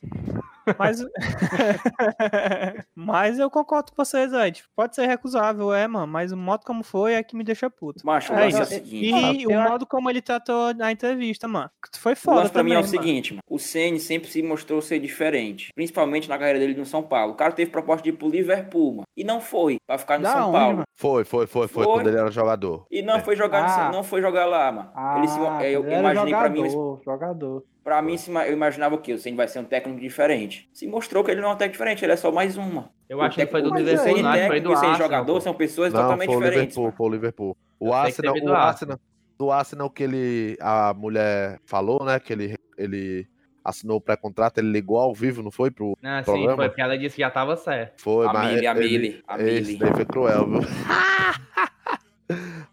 Mas, mas eu concordo com vocês, aí. Tipo, pode ser recusável, é, mano. Mas o modo como foi é que me deixa puto. Macho, É é o seguinte. E o modo como ele tratou na entrevista, mano. Foi O foda lance pra mim é o também, mano. seguinte, mano. O Ceni sempre se mostrou ser diferente. Principalmente na carreira dele no São Paulo. O cara teve proposta de ir pro Liverpool, mano. E não foi. Pra ficar no Da São onde, Paulo. mano? Foi, foi, foi, foi, Foi. quando ele era jogador. E não foi jogar, no Ah. Cen- não foi jogar lá, mano. ele se, Ah, é, eu ele era imaginei pra mim, jogador, pra mim eu imaginava o quê? O Ceni vai ser um técnico diferente. Se mostrou que ele não é um técnico diferente, ele é só mais uma. Eu acho que foi do Liverpool, não, que foi do e sem Arsenal. jogador pô. são pessoas Não, totalmente foi o diferentes. Liverpool, foi o Liverpool. O que Arsenal, o Arsenal, do Arsenal que ele, a mulher falou, né, que ele, ele assinou o pré-contrato, ele ligou ao vivo, não foi pro Não, sim, Programa? foi porque ela disse que já tava certo. foi, A mas Mili, a Mili, a esse Mili. daí foi cruel, viu?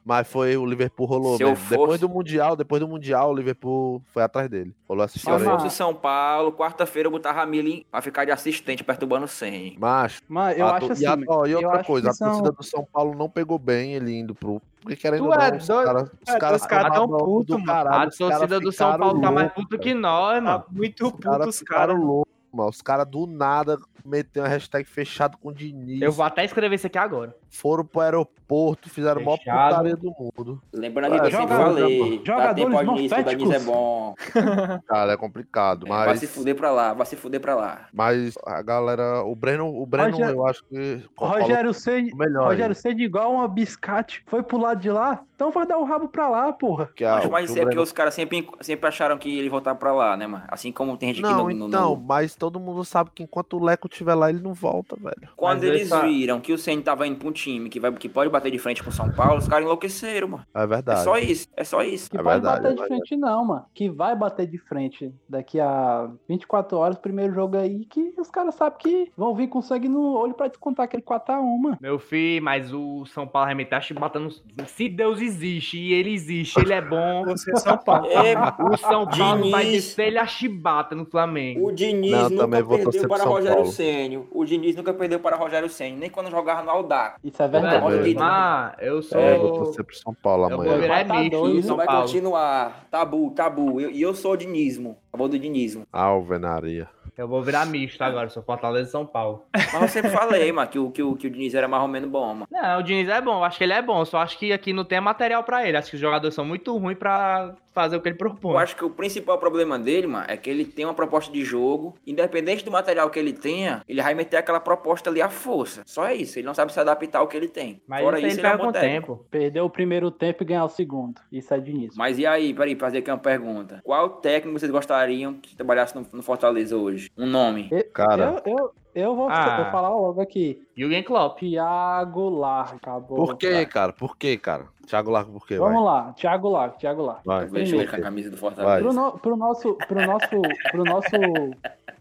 Mas foi o Liverpool rolou mesmo. Depois fosse- do Mundial, depois do Mundial, o Liverpool foi atrás dele. Rolou essa Se eu aí. Mas- fosse São Paulo, quarta-feira eu botava a Mili pra ficar de assistente perturbando o. Macho, Mas eu a acho assim. e, a- ó, e outra coisa, a são- torcida do São Paulo não pegou bem ele indo pro. Porque querendo Tu ou não, é os doido? caras. Os É, caras os caras tão puto, do caralho, A os torcida do São Paulo tá mais puta que nós, mano. Tá muito Os puto os caras. loucos, mano. Os caras do nada meteram uma hashtag fechado com o Diniz. Eu vou até escrever isso aqui agora. Foram pro aeroporto, fizeram a maior putaria do mundo. Lembrando É, que eu sempre jogador- falei, tá jogadores tempo ao início, o é bom. Cara, é complicado. É, Vai Mas, se fuder pra lá, vai se fuder pra lá. mas a galera. O Breno, o Breno Rogério- eu acho que. Rogério Ceni. Rogério Ceni igual uma biscate, foi pro lado de lá, então vai dar o rabo pra lá, porra. que a- Mas, o mas que é porque Breno- os caras sempre, sempre acharam que ele voltar pra lá, né, mano? Assim como tem gente Não, que no- então, no- mas todo mundo sabe que enquanto o Leco estiver lá, ele não volta, velho. Quando Mas eles essa- viram que o Ceni tava indo pra um time que, vai, que pode bater de frente com o São Paulo, os caras enlouqueceram, mano. É É verdade. só isso, é só isso. Que É pode verdade, bater é de frente, não, mano. Que vai bater de frente daqui a 24 horas, primeiro jogo aí, que os caras sabem que vão vir com sangue no olho pra descontar aquele 4x1, mano. Meu filho, mas o São Paulo realmente tá chibotando. Se Deus existe e ele existe, ele é bom. Você é São Paulo. É, O São Paulo vai Diniz. descer ele a chibata no Flamengo. o Diniz Não, também nunca vou torcer perdeu para São Rogério Paulo. Ceni. O Diniz nunca perdeu para Rogério Ceni, nem quando jogava no Aldax. Isso é verdade. Ah, eu sou. É, vou torcer pro São Paulo eu vou amanhã. Tá Isso São vai Paulo. continuar. Tabu, tabu. Eu- E eu, sou o dinismo. Acabou do dinismo. Alvenaria. Eu vou virar misto agora, sou Fortaleza e São Paulo. Mas eu sempre falei, mano, que o, que, o, que o Diniz era mais ou menos bom, mano. Não, o Diniz é bom, eu acho que ele é bom, só acho que aqui não tem material pra ele. Acho que os jogadores são muito ruins pra fazer o que ele propõe. Eu acho que o principal problema dele, mano, é que ele tem uma proposta de jogo. Independente do material que ele tenha, ele vai meter aquela proposta ali à força. Só é isso. Ele não sabe se adaptar ao que ele tem. Mas Fora isso, isso, ele ele é um pega bom com tempo. Perder o primeiro tempo e ganhar o segundo. Isso é Diniz. Mas e aí, peraí, fazer aqui uma pergunta. Qual técnico vocês gostariam que trabalhasse no, no Fortaleza hoje? Um nome. Cara, Eu, eu, eu vou, Ah. vou falar logo aqui. Jürgen Klopp. Thiago Largo. Acabou. por quê, cara? Por quê, cara? Thiago Largo, por quê? Vai. Vamos lá, Thiago Largo, Thiago Largo. Vai. Primeiro. com a camisa do Vai. Fortaleza. Pro, no- pro nosso, pro nosso, pro nosso,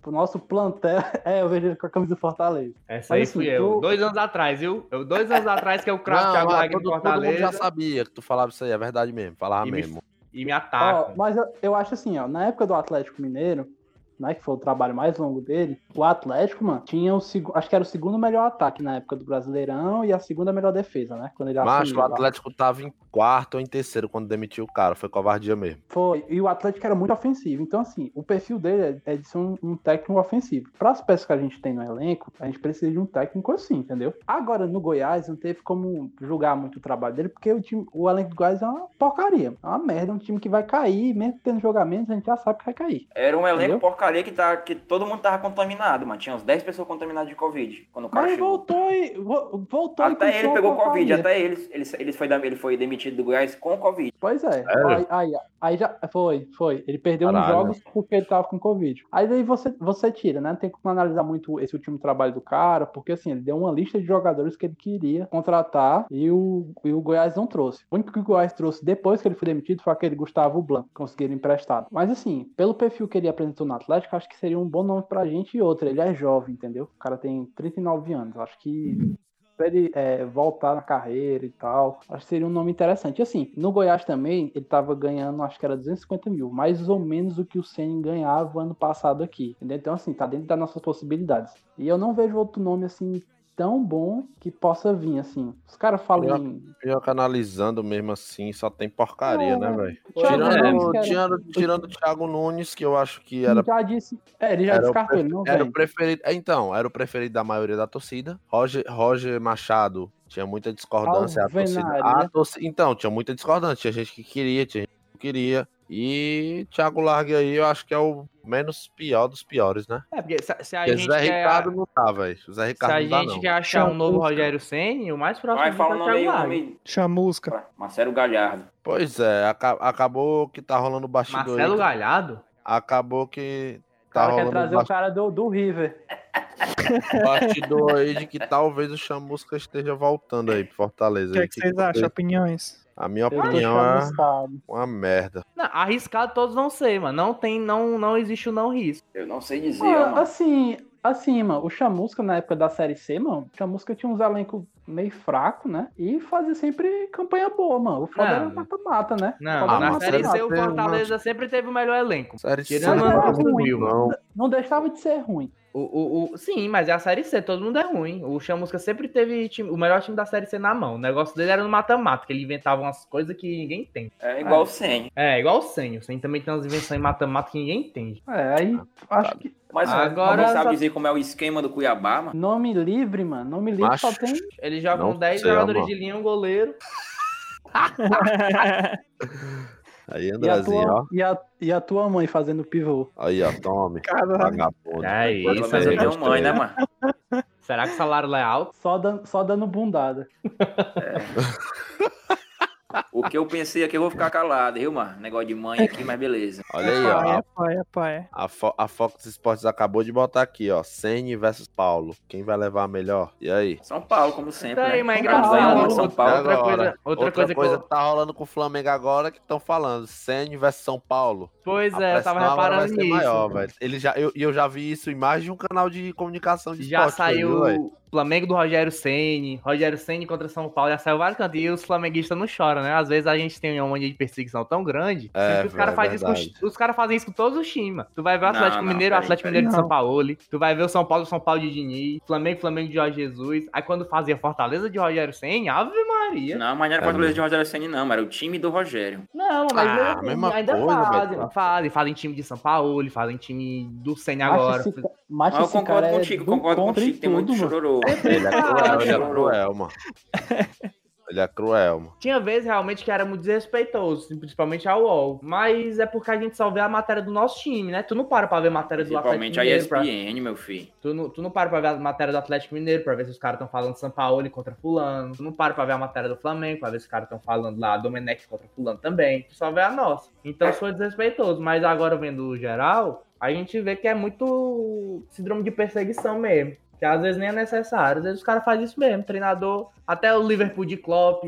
pro nosso plantel, é, eu vejo ele com a camisa do Fortaleza. Essa aí Mas, fui assim, eu. tu- Dois anos atrás, viu? Eu, dois anos atrás que eu cravo Não, Thiago mas Largue no todo, mundo já Fortaleza sabia que tu falava isso aí, é verdade mesmo. Falava E me- mesmo. e me Ó, ataca. mas eu, eu acho assim, ó, na época do Atlético Mineiro, né, que foi o trabalho mais longo dele, o Atlético, mano, tinha o segundo, acho que era o segundo melhor ataque na época do Brasileirão e a segunda melhor defesa, né, quando ele Macho, assumiu o lá. Atlético tava em quarto ou em terceiro quando demitiu o cara. Foi covardia mesmo. Foi, e o Atlético era muito ofensivo. Então, assim, o perfil dele é é de ser um, um técnico ofensivo. Para as peças que a gente tem no elenco, a gente precisa de um técnico assim, entendeu? Agora, no Goiás, não teve como julgar muito o trabalho dele, porque o, time, o elenco do Goiás é uma porcaria. É uma merda, é um time que vai cair, mesmo tendo jogamentos, a gente já sabe que vai cair. Era um elenco Entendeu? porcaria que, tá, que todo mundo tava contaminado, mano. Tinha uns 10 pessoas contaminadas de Covid quando o cara Mas chegou. voltou e. vo- Voltou e Até ele continuou pegou Covid, até ele, ele, ele, foi, ele foi demitido do Goiás com Covid. Pois é. Aí, aí, aí já foi, foi. Ele perdeu uns Caralho. jogos porque ele tava com Covid. Aí daí você, você tira, né? Não tem como analisar muito esse último trabalho do cara, porque assim, ele deu uma lista de jogadores que ele queria contratar e o, e o Goiás não trouxe. O único que o Goiás trouxe depois que ele foi demitido foi aquele Gustavo Blanco, que conseguiram emprestado. Mas assim, pelo perfil que ele apresentou no Atlético, acho que seria um bom nome pra gente e outra. Ele é jovem, entendeu? O cara tem 39 anos. Acho que ele é, voltar na carreira e tal. Acho que seria um nome interessante. E assim, no Goiás também, ele tava ganhando, acho que era 250 mil, mais ou menos o que o Ceni ganhava ano passado aqui. Entendeu? Então, assim, tá dentro das nossas possibilidades. E eu não vejo outro nome assim tão bom que possa vir, assim. Os caras falam Pior- em. Pior que analisando mesmo assim, só tem porcaria, né, É. velho? Tirando, cara. tirando, tirando o Thiago Nunes, que eu acho que era, já disse. É, ele já descartou, ele não era o preferido. é, Então, era o preferido da maioria da torcida. Roger, Roger Machado tinha muita discordância. A torcida, a torcida- então, tinha muita discordância. Tinha gente que queria, tinha gente que não queria. E Thiago Largue aí, eu acho que é o menos pior dos piores, né? É, porque se, se a Porque gente Zé quer, Ricardo não tá, velho. O Zé se Ricardo a não dá, gente não. quer achar um novo. Rogério Ceni, o mais próximo Vai, fala é o nome. Chamusca. Marcelo Galhardo. Pois é, aca- acabou que tá rolando bastidor Marcelo aí. Galhardo? Acabou que O tá cara quer rolando trazer o cara do, do River. bastidor aí de que talvez o Chamusca esteja voltando aí pro Fortaleza. O que, é aí. que vocês acham? Opiniões? A minha Eu opinião é uma merda. Não, arriscado todos vão ser, mano. Não tem, não, não existe o não risco. Eu não sei dizer, Ah, mano. assim, assim, mano, o Chamusca na época da Série C, mano, o Chamusca tinha uns elencos meio fraco, né? E fazia sempre campanha boa, mano. O foda Não. era mata-mata, né? Não, na mas Série Série C o Fortaleza sempre teve o melhor elenco. Série C, Tirando Mas o era ano ruim. 2000, mano. não. Não deixava de ser ruim. O, o, o- sim, mas é a Série C, todo mundo é ruim. O Chamusca sempre teve time- o melhor time da Série C na mão. O negócio dele era no mata-mata, que ele inventava umas coisas que ninguém tem. É igual o Senna. É, igual o Senho. O Senho também tem umas invenções em mata-mata que ninguém entende. É, aí acho que Mas Agora- alguém sabe dizer como é o esquema do Cuiabá, mano? nome livre, mano. Nome livre Macho. só tem. Eles jogam Não 10 sei, jogadores mano. de linha, um goleiro. Aí, Andrezinho, ó. e, a, e a tua mãe fazendo pivô. Aí, ó, tome. Caralho. Vagabundo. É isso, menos eu tenho mãe, né, mano? Será que o salário lá é alto? Só dando, só dando bundada. O que eu pensei aqui, eu vou ficar calado, viu, mano? Negócio de mãe aqui, mas beleza. Olha aí, ó. é pai, é pai. A, Fo- a Fox Sports acabou de botar aqui, ó. Sene versus Paulo. Quem vai levar a melhor? E aí? São Paulo, como sempre. Tá aí, né? mas São engraçado. São Paulo. Outra coisa, outra coisa que eu- que tá rolando com o Flamengo agora que estão falando. Sene versus São Paulo. Pois A é, eu tava reparando vai ser nisso. maior, velho. Ele já, eu, e eu já vi isso em mais de um canal de comunicação de Já esporte, saiu viu, velho? o Flamengo do Rogério Ceni, Rogério Ceni contra São Paulo, já saiu vários cantos e os flamenguistas não choram, né? Às vezes a gente tem uma mania de perseguição tão grande, É, os caras é fazem isso, com verdade. os- os caras fazem isso com todos os times. mano. Tu vai ver o Não, Atlético não, Mineiro, o Atlético. Mineiro de. São Paulo, tu vai ver o São Paulo, São Paulo de Diniz, Flamengo, Flamengo de Jorge Jesus. Aí quando fazia Fortaleza de Rogério Ceni, Ave Maria. Não, mas não era É Fortaleza mesmo. de Rogério Senna, não. Era o time do Rogério. Não, mas Ah, mesmo assim, mesma ainda coisa, fazem, mano. Fazem, fazem time de São Paulo, fazem time do Ceni agora. esse, Mas eu cara concordo é contigo, do concordo contigo. Tem muito chororô. Ele é cruel, ele é Chororô. cruel, mano. Ele é cruel, mano. Tinha vezes realmente que era muito desrespeitoso, principalmente ao UOL. Mas é porque a gente só vê a matéria do nosso time, né? Tu não para pra ver a matéria do Atlético Principalmente a Mineiro. pra- ESPN, meu filho. Tu, não, tu não para pra ver a matéria do Atlético Mineiro pra ver se os caras estão falando São Paulo contra Fulano. Tu não para pra ver a matéria do Flamengo pra ver se os caras estão falando lá Domenech contra Fulano também. Tu só vê a nossa. Então isso foi desrespeitoso. Mas agora vendo o geral, a gente vê que é muito síndrome de perseguição mesmo. Que às vezes nem é necessário. Às vezes os caras fazem isso mesmo. Treinador, até o Liverpool de Klopp,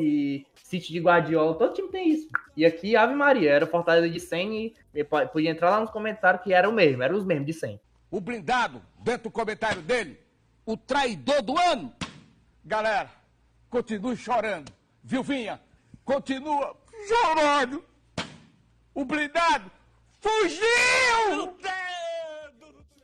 City de Guardiola, todo time tem isso. E aqui, Ave Maria, era o Fortaleza de 100 e po- podia entrar lá nos comentários que era o mesmo, era os mesmos de 100. O blindado, dentro do comentário dele, o traidor do ano. Galera, continue chorando. Vilvinha, continua chorando. O blindado fugiu!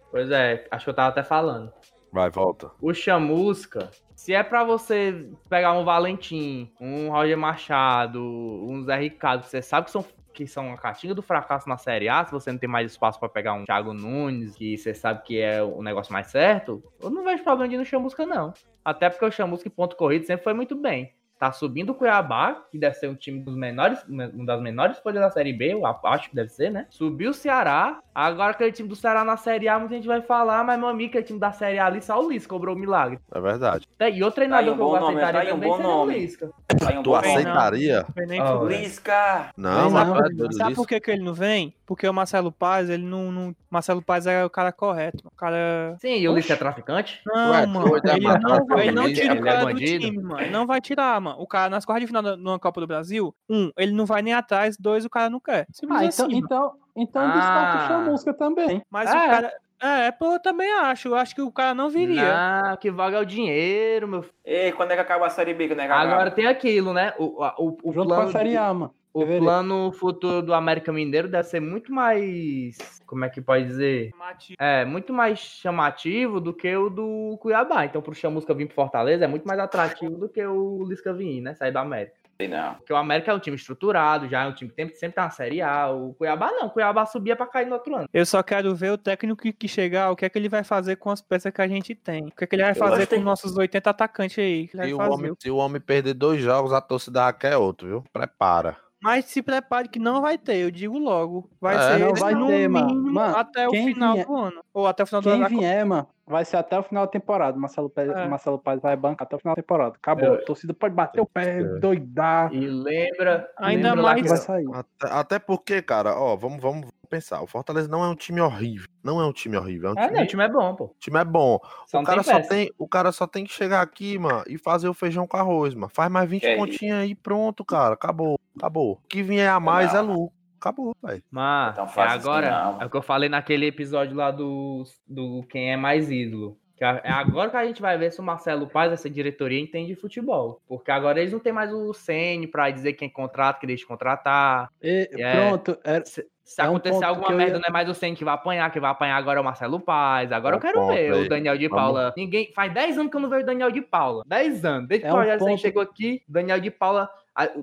Pois é, acho que eu tava até falando. Vai, volta. O Chamusca, se é pra você pegar um Valentim, um Roger Machado, um Zé Ricardo, você sabe que são que são a catinga do fracasso na Série A, se você não tem mais espaço pra pegar um Thiago Nunes, que você sabe que é o negócio mais certo, eu não vejo problema de ir no Chamusca, não. Até porque o Chamusca em ponto corrido sempre foi muito bem. Tá subindo o Cuiabá, que deve ser um time dos menores, uma das menores folhas da Série B, eu acho que deve ser, né? Subiu o Ceará. Agora aquele time do Ceará na Série A, muita gente vai falar, mas meu amigo, aquele time da Série A ali, só o Lisca cobrou o milagre. É verdade. É, E outro treinador um que eu nome, aceitaria tá um também bom seria o nome. Lisca. Tá aí um Tu nome. aceitaria? Não fuder. Lisca! Não, mas é doido Sabe por que, que ele não vem? Porque o Marcelo Paz, ele não. não... Marcelo Paz é o cara correto. O cara. Sim, e o Lisca é traficante? Não, Ué, mano. é Ele matar não, ele não tira o Ele é cara do bandido? time, mano. Ele não vai tirar, mano. O cara, nas quartas de final da numa Copa do Brasil, um, ele não vai nem atrás, dois, o cara não quer. Ah, então, assim. então, então Ah. descarta o Chamusca também. Mas É. o cara. É, pô, eu também acho. Eu acho que o cara não viria. Não, que vaga é o dinheiro, meu filho. Ei, quando é que acaba a Série B? Quando é que acaba? Agora tem aquilo, né? O, o, o Junto com a plano Série de- A, mano. O plano futuro do América Mineiro deve ser muito mais. Como é que pode dizer? É, muito mais chamativo do que o do Cuiabá. Então, pro Chamusca vir pro Fortaleza é muito mais atrativo do que o Lisca vir, né? Sair da América. Sei não. Porque o América é um time estruturado, já é um time que sempre, sempre tá na Série A. O Cuiabá não. O Cuiabá subia pra cair no outro ano. Eu só quero ver o técnico que- chegar, o que é que ele vai fazer com as peças que a gente tem. O que é que ele vai Eu fazer com tem- nossos 80 atacantes aí. Se o, homem, se o homem perder dois jogos, a torcida quer outro, viu? Prepara. Mas se prepare que não vai ter, eu digo logo. Vai É, ser não vai no ter, mano. mínimo Mano, até o quem final vier- do ano. Ou até o final do Quem ano. da vier, mano, vai ser até o final da temporada. Marcelo Paz, É. Marcelo Paz vai bancar até o final da temporada. Acabou. Eu- A torcida pode bater o pé, É. doidar. E lembra. Ainda lembra mais- que- Vai sair. Até, até porque, cara, ó, vamos, vamos pensar. O Fortaleza não é um time horrível. Não é um time horrível. É um É, time, não, o time é bom, pô. o time é bom. Só O cara, tem só peça. tem, o cara só tem que chegar aqui, mano, e fazer o feijão com arroz, mano. Faz mais 20 Que é aí, pronto, cara. Acabou. Acabou. O que vier a mais é Não. lucro. Acabou, velho. Mas Então é agora, é o que eu falei naquele episódio lá do, do Quem é Mais Ídolo. Que é é agora que a gente vai ver se o Marcelo Paz, essa diretoria, entende de futebol. Porque agora eles não têm mais o CN pra dizer quem contrata, quem deixa de contratar. E, É. Pronto, era- Se, se É um acontecer ponto alguma que merda, ia- não é mais o CN que vai apanhar, quem vai apanhar agora é o Marcelo Paz. Agora É eu um quero ponto ver aí. o Daniel de Vamos- Paula. Ninguém, faz 10 anos que eu não vejo o Daniel de Paula. 10 anos. Desde É que o um Rogério Ceni ponto- chegou aqui, o Daniel de Paula.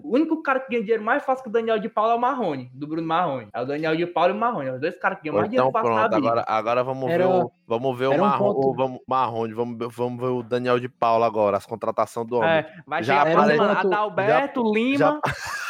O único cara que ganha dinheiro mais fácil que o Daniel de Paula é o Marrone, do Bruno Marrone. É o Daniel de Paula e o Marrone. Os dois caras que ganham mais Então dinheiro fácil na pronto, vida. agora, agora vamos Era- ver o, vamos ver o era um ponto- vamos, Marrone, vamos, ver- vamos ver o Daniel de Paula agora, as contratações do homem. É, vai Já chegar a próxima apare- Adalberto Lima.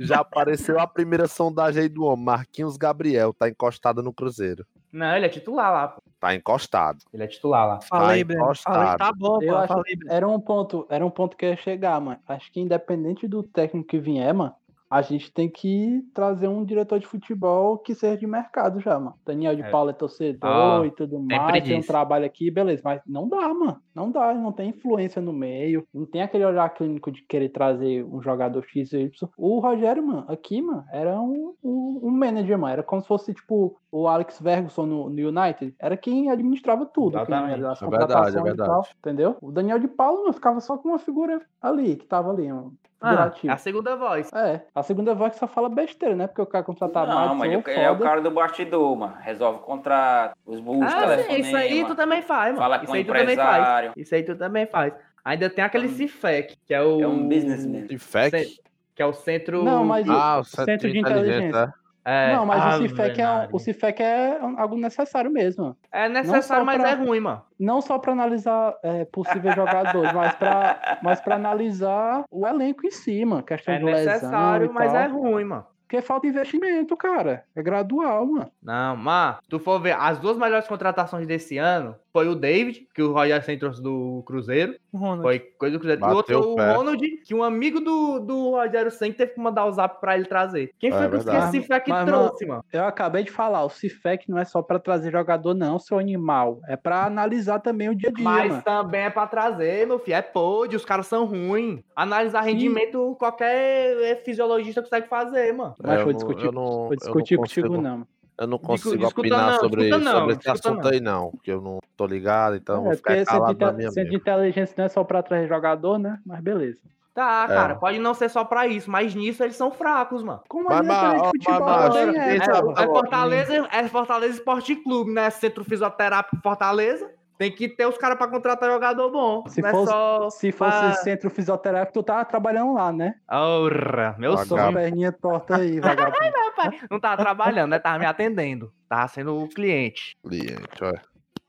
Já apareceu a primeira sondagem aí do homem, Marquinhos Gabriel, tá encostado no Cruzeiro. Não, ele é titular lá, pô. Tá encostado. Ele é titular lá. Falei, Tá Breno. encostado. Falei, tá bom, Eu Falei, era um ponto, era um ponto que ia chegar, mano. Acho que independente do técnico que vier, mano, a gente tem que trazer um diretor de futebol que seja de mercado já, mano. Daniel de É. Paula é torcedor Ah, e tudo mais, tem um trabalho aqui, beleza, mas não dá, mano. Não dá, não tem influência no meio, não tem aquele olhar clínico de querer trazer um jogador X ou Y. O Rogério, mano, aqui, mano, era um, um, um manager, mano. Era como se fosse, tipo, o Alex Ferguson no, no United. Era quem administrava tudo. quem Exatamente. era as É verdade, é contratações e verdade. tal, entendeu? O Daniel de Paula, mano, ficava só com uma figura ali, que tava ali, um Ah, é a segunda voz. É, a segunda voz que só fala besteira, né? Porque o cara contratar Não, mais mas ou ele é o foda. cara do bastidor, mano. Resolve o contrato, os bustos, Ah, telefonema, isso aí tu também faz, mano. fala com isso o aí tu também faz. empresário. Isso aí tu também faz. Ainda tem aquele CIFEC, que é o. É um businessman. FEC? Ce- Que é o centro. Não, mas- Ah, o Centro centro de de inteligência. É, Não, mas Ave o Cifec, é, o Cifec é algo necessário mesmo. É necessário, mas pra- é ruim, mano. Não só para analisar é, possíveis jogadores, mas para mas pra analisar o elenco em cima. Questão É de lesão necessário, e mas tal. é ruim, mano. Porque falta investimento, cara. É gradual, mano. Não, mas tu for ver, as duas melhores contratações desse ano foi o David, que o Roger Sen trouxe do Cruzeiro. O Ronald. Foi coisa do Cruzeiro. E Bateu outro, o o pé. Ronald, que um amigo do, do Rogério Sen teve que mandar o zap pra ele trazer. Quem foi É que verdade. esse Cifec Mas, trouxe, mano? Eu acabei de falar, o Cifec não é só para trazer jogador, não, seu animal. É para analisar também o dia a dia, Mas mano. também é pra trazer, meu filho. É pódio, os caras são ruins. Analisar Sim. rendimento, qualquer fisiologista consegue fazer, mano. Mas É, eu vou não- discutir, eu não- vou eu discutir não contigo, não. Eu não consigo discuta opinar não, sobre, não, sobre esse discuta assunto não. aí, não. Porque eu não tô ligado, então eu vou É, ficar porque centro de, centro de inteligência não é só para trazer jogador, né? Mas beleza. Tá, É. cara, pode não ser só pra isso, mas nisso eles são fracos, mano. Como Mas, a diretoria mas, de ó, futebol mas, também mas, é, pô? É Fortaleza, é Fortaleza Esporte Clube, né? Centro fisioterápico Fortaleza. Tem que ter os caras pra contratar jogador bom. Se não fosse- é só. Se fosse pra- centro fisioterápico, tu tava trabalhando lá, né? Ora, meu Vagabundo. Sonho. perninha torta aí, vagabundo. Rapaz, não tava trabalhando, né? Tava me atendendo. Tava sendo o cliente. Cliente, olha.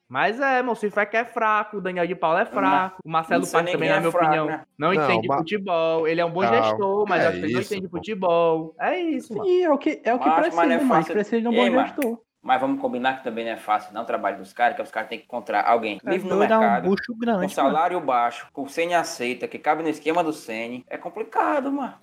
Mas é, meu, o Cifec é fraco, o Daniel de Paula é fraco, o Marcelo Não Paz também, quem na é minha fraco, opinião, né? não, Não, entende mas- futebol. Ele é um bom Não, gestor, mas é acho que ele não entende pô. futebol. É isso, mano. Sim, é o que, é o que Mas- precisa, mas não é mas fácil. precisa de um Ei, bom mano. gestor. Mas vamos combinar que também não é fácil não o trabalho dos caras, que os caras têm que encontrar alguém É livre no é um mercado, bucho com grande, mano. salário baixo, com o Sene aceita, que cabe no esquema do Sene. É complicado, mano.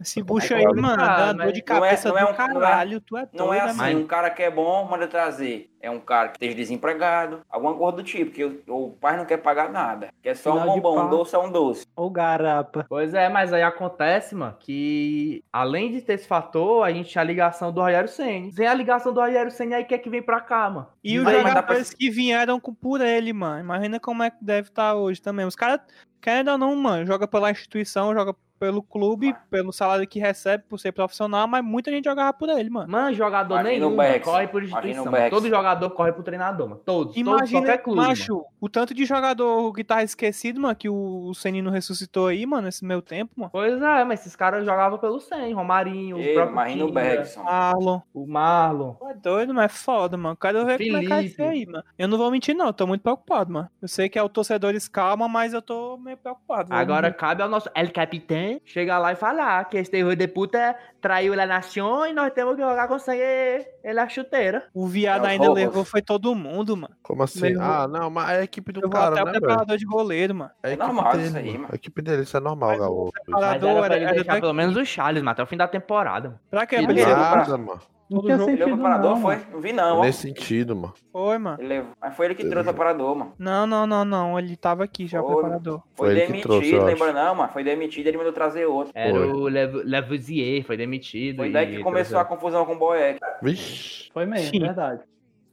Esse bucho É aí, mano, dá mas dor de não é- cabeça não é um- não é- caralho. Tu é Não é assim, mano. um cara que é bom, manda trazer. É um cara que esteja desempregado, alguma coisa do tipo, que o, o pai não quer pagar nada. Quer só um Final de bombom, um doce é um doce. Ô garapa. Pois é, mas aí acontece, mano, que além de ter esse fator, a gente tinha a ligação do Rogério Senna. Sem a ligação do Rogério Senna, aí quer que vem pra cá, mano. E os Mas- mas jogadores que vieram com- por ele, mano. Imagina como é que deve estar hoje também. Os caras, querendo ou não, mano, joga pela instituição, joga pelo clube, pelo salário que recebe por ser profissional, mas muita gente jogava por ele, mano. Mano, jogador Imagina nenhum mano, corre por instituição. Todo jogador corre pro treinador, mano. Todos. todos, Imagina, qualquer clube. mano. macho, o tanto de jogador que tá esquecido, mano, que o, o Senino ressuscitou aí, mano, nesse meu tempo, mano. Pois é, mas esses caras jogavam pelo 100. Romarinho, o Ei, próprio imagina o Tinga, Bergson. Marlon. o Marlon. É doido, mas é foda, mano. Quero ver como é que vai Felipe. ser aí, mano. Eu não vou mentir, não. Eu tô muito preocupado, mano. Eu sei que é o torcedores calma, mas eu tô meio preocupado. Agora cabe ao nosso El Capitão chegar lá e falar que este hijo de puta traiu a nação e nós temos que jogar com sangue ele a chuteira. O viado É ainda levou, foi todo mundo, mano. Como assim? Meu- Ah, não, mas é a equipe do Eu cara, até o né, velho? preparador de goleiro, mano. É a É equipe normal dele, isso aí, mano. A equipe dele, isso é normal, o Gaúcho. Mas era pelo menos o Charles, mano, até o fim da temporada. mano. Pra quê? Ele Pra ele levou jogar? Nada, mano. Não tinha Ele levou o preparador, não. foi? Não vi não, ó. Nesse sentido, mano. Foi, mano. Ele levou. Mas foi ele que trouxe o preparador, mano. Não, não, não, não. Ele tava aqui já, o Foi. preparador. Foi, Foi ele que demitido, trouxe, lembra não, mano? Foi demitido ele mandou trazer outro. Era Foi. o Lavoisier, foi demitido. Foi daí que começou a confusão com o Boeck. Vixe. Foi mesmo, Sim. verdade.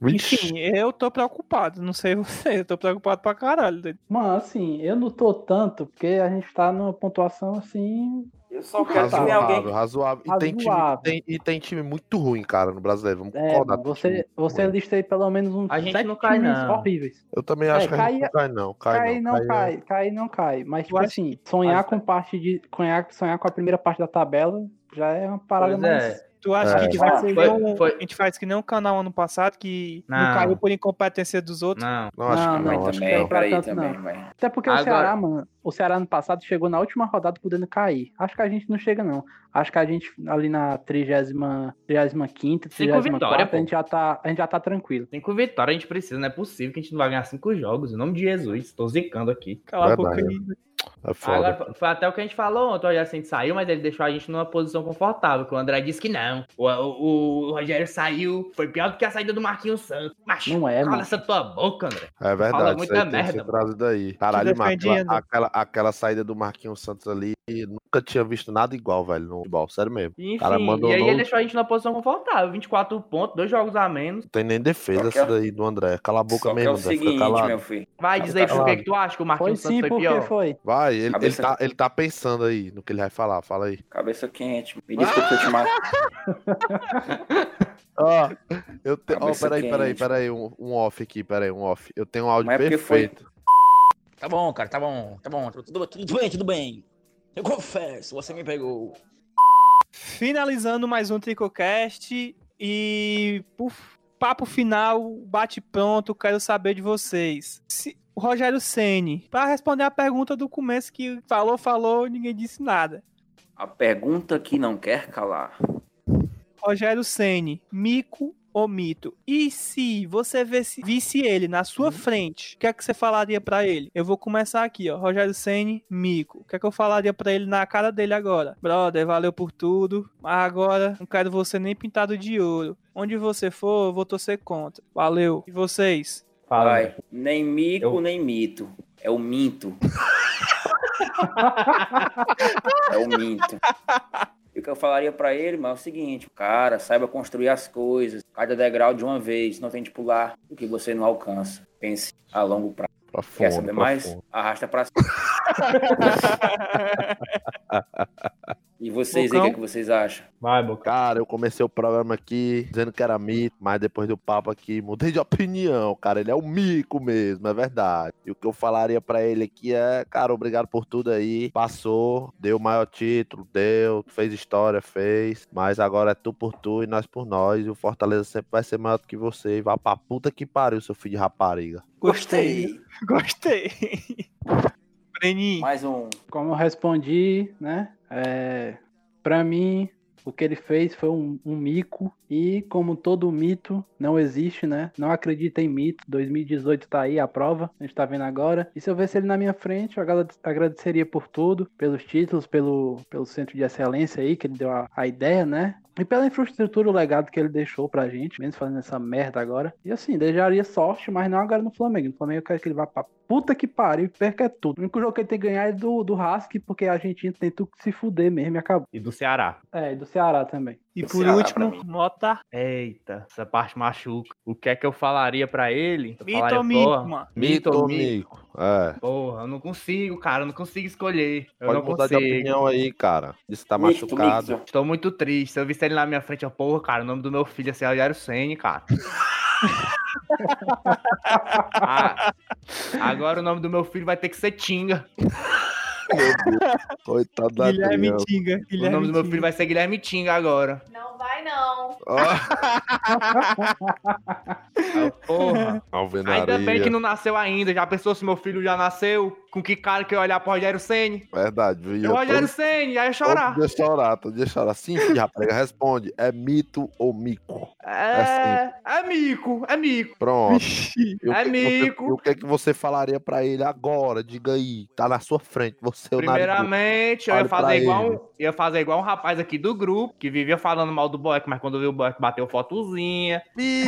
Vixe. Enfim, eu tô preocupado. Não sei você, eu tô preocupado pra caralho. doido. Mano, assim, eu não tô tanto, porque a gente tá numa pontuação assim. Eu só quero que Razoável, alguém. razoável. E tem, time, Razoável. tem- e tem time muito ruim, cara, no brasileiro. Vamos É, concordar. você, você ruim. lista aí pelo menos uns A gente sete não cai, times não. horríveis. Eu também acho É, que a gente cai- não cai, não. Cai, Cair não cai. é- cai, não cai. Mas, tipo assim, sonhar com parte de. Sonhar, sonhar com a primeira parte da tabela já é uma parada Pois mais. é. Tu acha É. que a gente vai Foi- fazer um- foi- a gente faz que nem um canal ano passado que não, Não. caiu por incompetência dos outros? Não. Não, acho Não, que não, não. Acho que também, não. pra peraí tanto, também, não. vai. Até porque o Agora- Ceará, mano, o Ceará ano passado chegou na última rodada podendo cair. Acho que a gente não chega, não. Acho que a gente ali na 30, 35, Cinco 34, vitória, a gente já tá, a gente já tá tranquilo. Cinco vitórias a gente precisa, não é possível que a gente não vai ganhar cinco jogos. Em nome de Jesus, tô zicando aqui. Cala a boca aí. É foda. Agora, foi até o que a gente falou ontem, o Rogério Ceni saiu, mas ele deixou a gente numa posição confortável, que o André disse que não. O, o- o Rogério saiu, foi pior do que a saída do Marquinhos Santos. Macho, Não é, cala mano. essa tua boca, André. É Fala verdade, isso muita merda. Caralho, mano, aquela, aquela, aquela saída do Marquinhos Santos ali, nunca tinha visto nada igual, velho, no futebol, sério mesmo. Enfim, Cara, e mandou aí novo. ele deixou a gente numa posição confortável, 24 pontos, dois jogos a menos. Não tem nem defesa que essa é- daí do André. Cala a boca Só que mesmo, é o André. Fica seguinte, calado. meu filho. Vai Tá dizer por que calado. que tu acha que o Foi Marquinhos sim, Santos foi pior? foi. Vai, ele, ele, Cabeça- tá, ele tá pensando aí no que ele vai falar. Fala aí. Cabeça quente. Me desculpa eu te mato. Ó, eu tenho. Ó, Cabeça peraí, peraí, peraí. Um, um off aqui, peraí, um off. Eu tenho um áudio é porque foi- perfeito. Tá bom, cara, tá bom, tá bom. Tudo, tudo bem, tudo bem. Eu confesso, você me pegou. Finalizando mais um Tricocast e por papo final, bate pronto, quero saber de vocês. Se, o Rogério Ceni, para responder a pergunta do começo que falou, falou, ninguém disse nada. A pergunta que não quer calar. Rogério Ceni, mico ou mito? E se você visse, visse ele na sua frente, o que é que você falaria pra ele? Eu vou começar aqui, ó. Rogério Ceni, mico. O que é que eu falaria pra ele na cara dele agora? Brother, valeu por tudo, mas agora não quero você nem pintado de ouro. Onde você for, eu vou torcer contra. Valeu. E vocês? Fala, Vai. Nem mico, Eu- nem mito. É o minto. é o minto. E o que eu falaria pra ele, mas é o seguinte, cara, saiba construir as coisas, cada degrau de uma vez, não tente pular o que você não alcança. Pense a longo prazo. Pra Quer saber pra mais? fundo. Arrasta pra cima. E vocês aí, o que, é que vocês acham? Vai, Boca. Cara, eu comecei o programa aqui dizendo que era mito, mas depois do papo aqui mudei de opinião, cara. Ele é um mico mesmo, é verdade. E o que eu falaria pra ele aqui é, cara, obrigado por tudo aí. Passou, deu o maior título, deu, fez história, fez. Mas agora é tu por tu e nós por nós. E o Fortaleza sempre vai ser maior do que você. E vai pra puta que pariu, seu filho de rapariga. Gostei. Gostei. Breninho. Mais um. Como eu respondi, né? É, pra mim, o que ele fez foi um, um mico. E como todo mito, não existe, né? Não acredita em mito. 2018 tá aí a prova, a gente tá vendo agora. E se eu visse ele na minha frente, eu agrade- agradeceria por tudo, pelos títulos, pelo, pelo centro de excelência aí, que ele deu a, a ideia, né? E pela infraestrutura, o legado que ele deixou pra gente, menos fazendo essa merda agora. E assim, desejaria sorte, mas não agora no Flamengo. No Flamengo eu quero que ele vá pra puta que pariu e perca tudo. O único jogo que ele tem que ganhar é do, do Hask, porque a Argentina tem tudo que se fuder mesmo e acabou. E do Ceará. É, e do Ceará também. E por Ceará último. Mota. Eita, essa parte machuca. O que é que eu falaria pra ele? Eu Mito falaria, ou mito, "Pô, mano? Mito ou mico? É. Porra, eu não consigo, cara. Eu não consigo escolher. Eu Pode não mudar de consigo. opinião aí, cara. Disse que tá Mixto, machucado. mixto. Estou muito triste. Se eu visse ele na minha frente, eu, porra, cara, o nome do meu filho é ser Rogério Senni, cara. Ah, agora o nome do meu filho vai ter que ser Tinga. Coitado da Guilherme criança. Tinga. O Guilherme nome do meu filho vai ser Guilherme Tinga agora. Não vai, não. Ó, Ah, Porra. Alvenaria. Ainda bem que não nasceu ainda. Já pensou se meu filho já nasceu? Com que cara que eu ia olhar pro Rogério Senni? Verdade, viu? O Rogério Senni, aí ia chorar. Todo dia chorar, todo dia chorar. Sim, filho, rapaz, responde. É mito ou mico? É, é mico, é mico. Pronto. Vixe. O É que que você- mico. e o que, que você falaria pra ele agora? Diga aí. Tá na sua frente. Você narigudo. Primeiramente, eu ia fazer, igual um, ia fazer igual um rapaz aqui do grupo, que vivia falando mal do Boeck, mas quando viu o Boeck bateu fotozinha, Ih,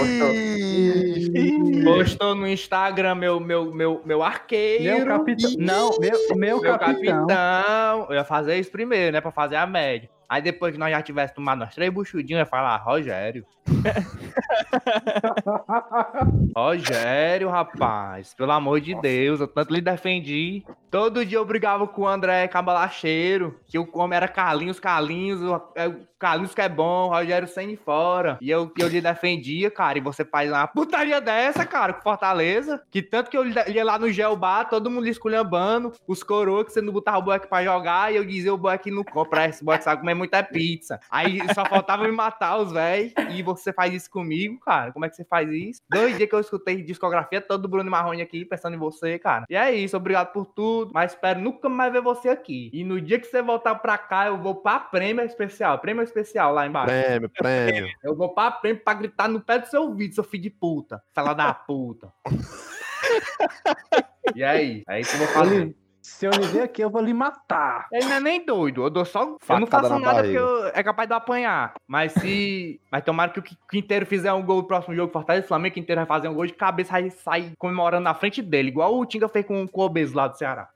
postou no Instagram meu, meu, meu, meu arqueiro. Meu capitão. Não, meu, meu, meu capitão. capitão. Eu ia fazer isso primeiro, né? Pra fazer a média. Aí depois que nós já tivéssemos tomado nós três buchudinhos, ia falar, Rogério. Rogério, rapaz, pelo amor de Deus, eu tanto lhe defendi. Todo dia eu brigava com o André Cabalacheiro, que o homem era Carlinhos, Carlinhos, é, Carlinhos que é bom, Rogério sem fora. E eu, eu lhe defendia, cara, e você faz uma putaria dessa, cara, com Fortaleza. Que tanto que eu ia lá no Geobá, todo mundo esculhambando, os coroas que você não botava o boeck pra jogar, e eu dizia o boeck não compra, esse boeck sabe comer muita pizza. Aí só faltava me matar os véi, e você faz isso comigo, cara, como é que você faz isso? Dois dias que eu escutei discografia todo do Bruno Marrone aqui, pensando em você, cara. E é isso, obrigado por tudo, mas espero nunca mais ver você aqui. E no dia que você voltar pra cá, eu vou pra prêmio especial, prêmio especial lá embaixo. Prêmio, prêmio. Eu vou pra prêmio pra gritar no pé do seu ouvido, seu filho de puta. Fala da puta. e aí? É isso que eu vou fazer. Se eu lhe ver aqui, eu vou lhe matar. Ele não é nem doido, eu dou só. eu não Facada faço na nada barriga. porque eu, é capaz de eu apanhar. Mas se. Mas tomara que o Qui- Quinteiro fizer um gol no próximo jogo, Fortaleza e Flamengo, Quinteiro vai fazer um gol de cabeça e sair comemorando na frente dele, igual o Tinga fez com, o Obeso lá do Ceará.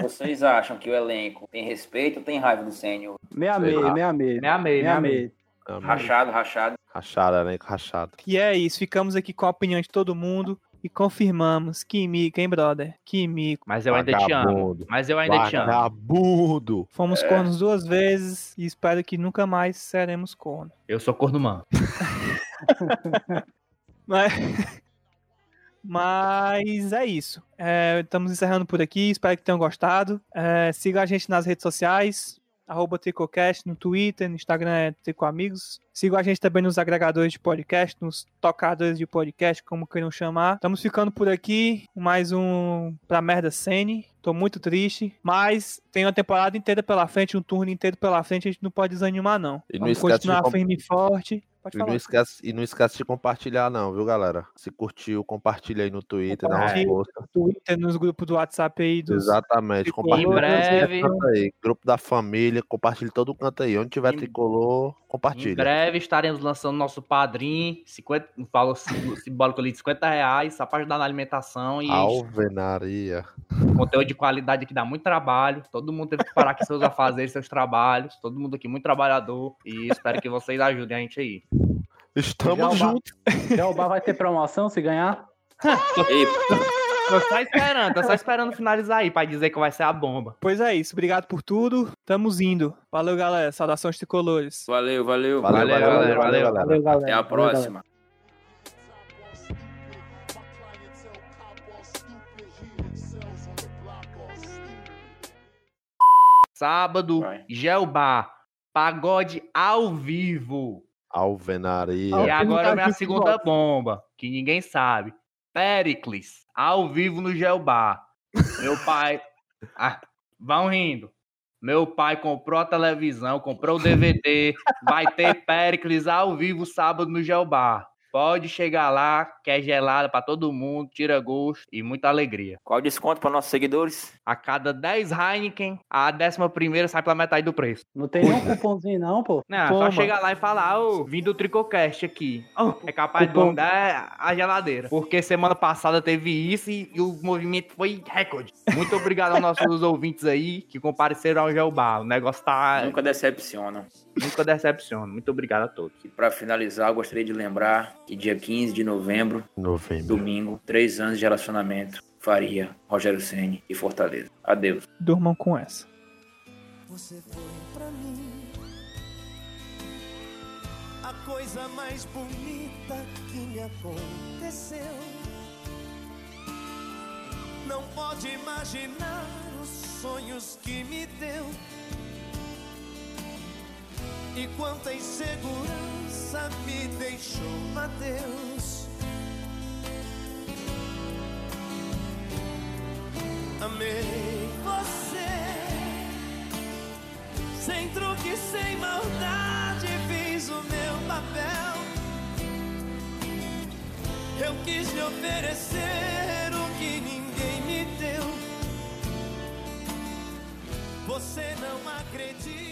Vocês acham que o elenco tem respeito ou tem raiva do sênior? Meia meia, meia meia. Meia meia, Meia meia. Rachado, rachado. Rachado, né? Rachado. E é isso, ficamos aqui com a opinião de todo mundo e confirmamos. Que mico, hein, brother? Que mico. Mas eu ainda te amo. Vagabundo. Mas eu ainda te amo. Vagabundo. Fomos cornos duas vezes e espero que nunca mais seremos corno. Eu sou corno mano. Mas, Mas é isso. É, estamos encerrando por aqui. Espero que tenham gostado. É, siga a gente nas redes sociais. Arroba Tricocast no Twitter, no Instagram é Trico Amigos. Sigam a gente também nos agregadores de podcast, nos tocadores de podcast, como queiram chamar. Estamos ficando por aqui. Mais um pra merda Sene. Tô muito triste. Mas tem uma temporada inteira pela frente, um turno inteiro pela frente. A gente não pode desanimar, não. E não Vamos continuar firme e forte. Pode E não, esquece, e não esquece de compartilhar, não, viu, galera? Se curtiu, compartilha aí no Twitter, dá uma força. Twitter, nos grupos do WhatsApp aí dos. Exatamente, compartilha. Em breve. todo canto aí. Grupo da família, compartilha todo canto aí. Onde tiver Em- tricolor, Em compartilha. breve estaremos lançando nosso padrinho, 50, falou simbólico ali de 50 reais, só para ajudar na alimentação e Alvenaria. conteúdo de qualidade que dá muito trabalho. Todo mundo teve que parar aqui seus afazeres, seus trabalhos. Todo mundo aqui muito trabalhador. E espero que vocês ajudem a gente aí. Estamos juntos. Bar vai ter promoção se ganhar? Tô só esperando, tô só esperando finalizar aí pra dizer que vai ser a bomba. Pois é isso. Obrigado por tudo. Tamo indo. Valeu, galera. Saudações tricolores. valeu, valeu. Valeu, Valeu, valeu, valeu, valeu, valeu, valeu. galera. Valeu, galera. Até a próxima. Sábado, Vai. Gelbar, pagode ao vivo. Alvenaria. E agora vem a segunda bomba, que ninguém sabe. Pericles, ao vivo no Gelbar. Meu pai. Ah, vão rindo. Meu pai comprou a televisão, comprou o DVD. Vai ter Pericles ao vivo sábado no Gelbar. Pode chegar lá, que é gelada pra todo mundo, tira gosto e muita alegria. Qual o desconto para nossos seguidores? A cada 10 Heineken, a décima primeira sai pela metade do preço. Não tem nenhum cupomzinho, não, pô. Não, Toma. só chegar lá e falar, ô, vim do Tricocast aqui. é capaz de Cupom. mandar a geladeira. Porque semana passada teve isso e, e o movimento foi recorde. Muito obrigado aos nossos ouvintes aí que compareceram ao Gelbar. O negócio tá. Nunca decepcionam. Nunca decepciona. Muito obrigado a todos. E para finalizar, eu gostaria de lembrar que dia 15 de novembro, Novembro. domingo, três anos de relacionamento. Faria, Rogério Ceni e Fortaleza. Adeus. Durmam com essa. Você foi pra mim a coisa mais bonita que me aconteceu. Não pode imaginar os sonhos que me deu. E quanta insegurança me deixou, adeus. Amei você, sem truque, sem maldade, fiz o meu papel. Eu quis lhe oferecer o que ninguém me deu. Você não acredita,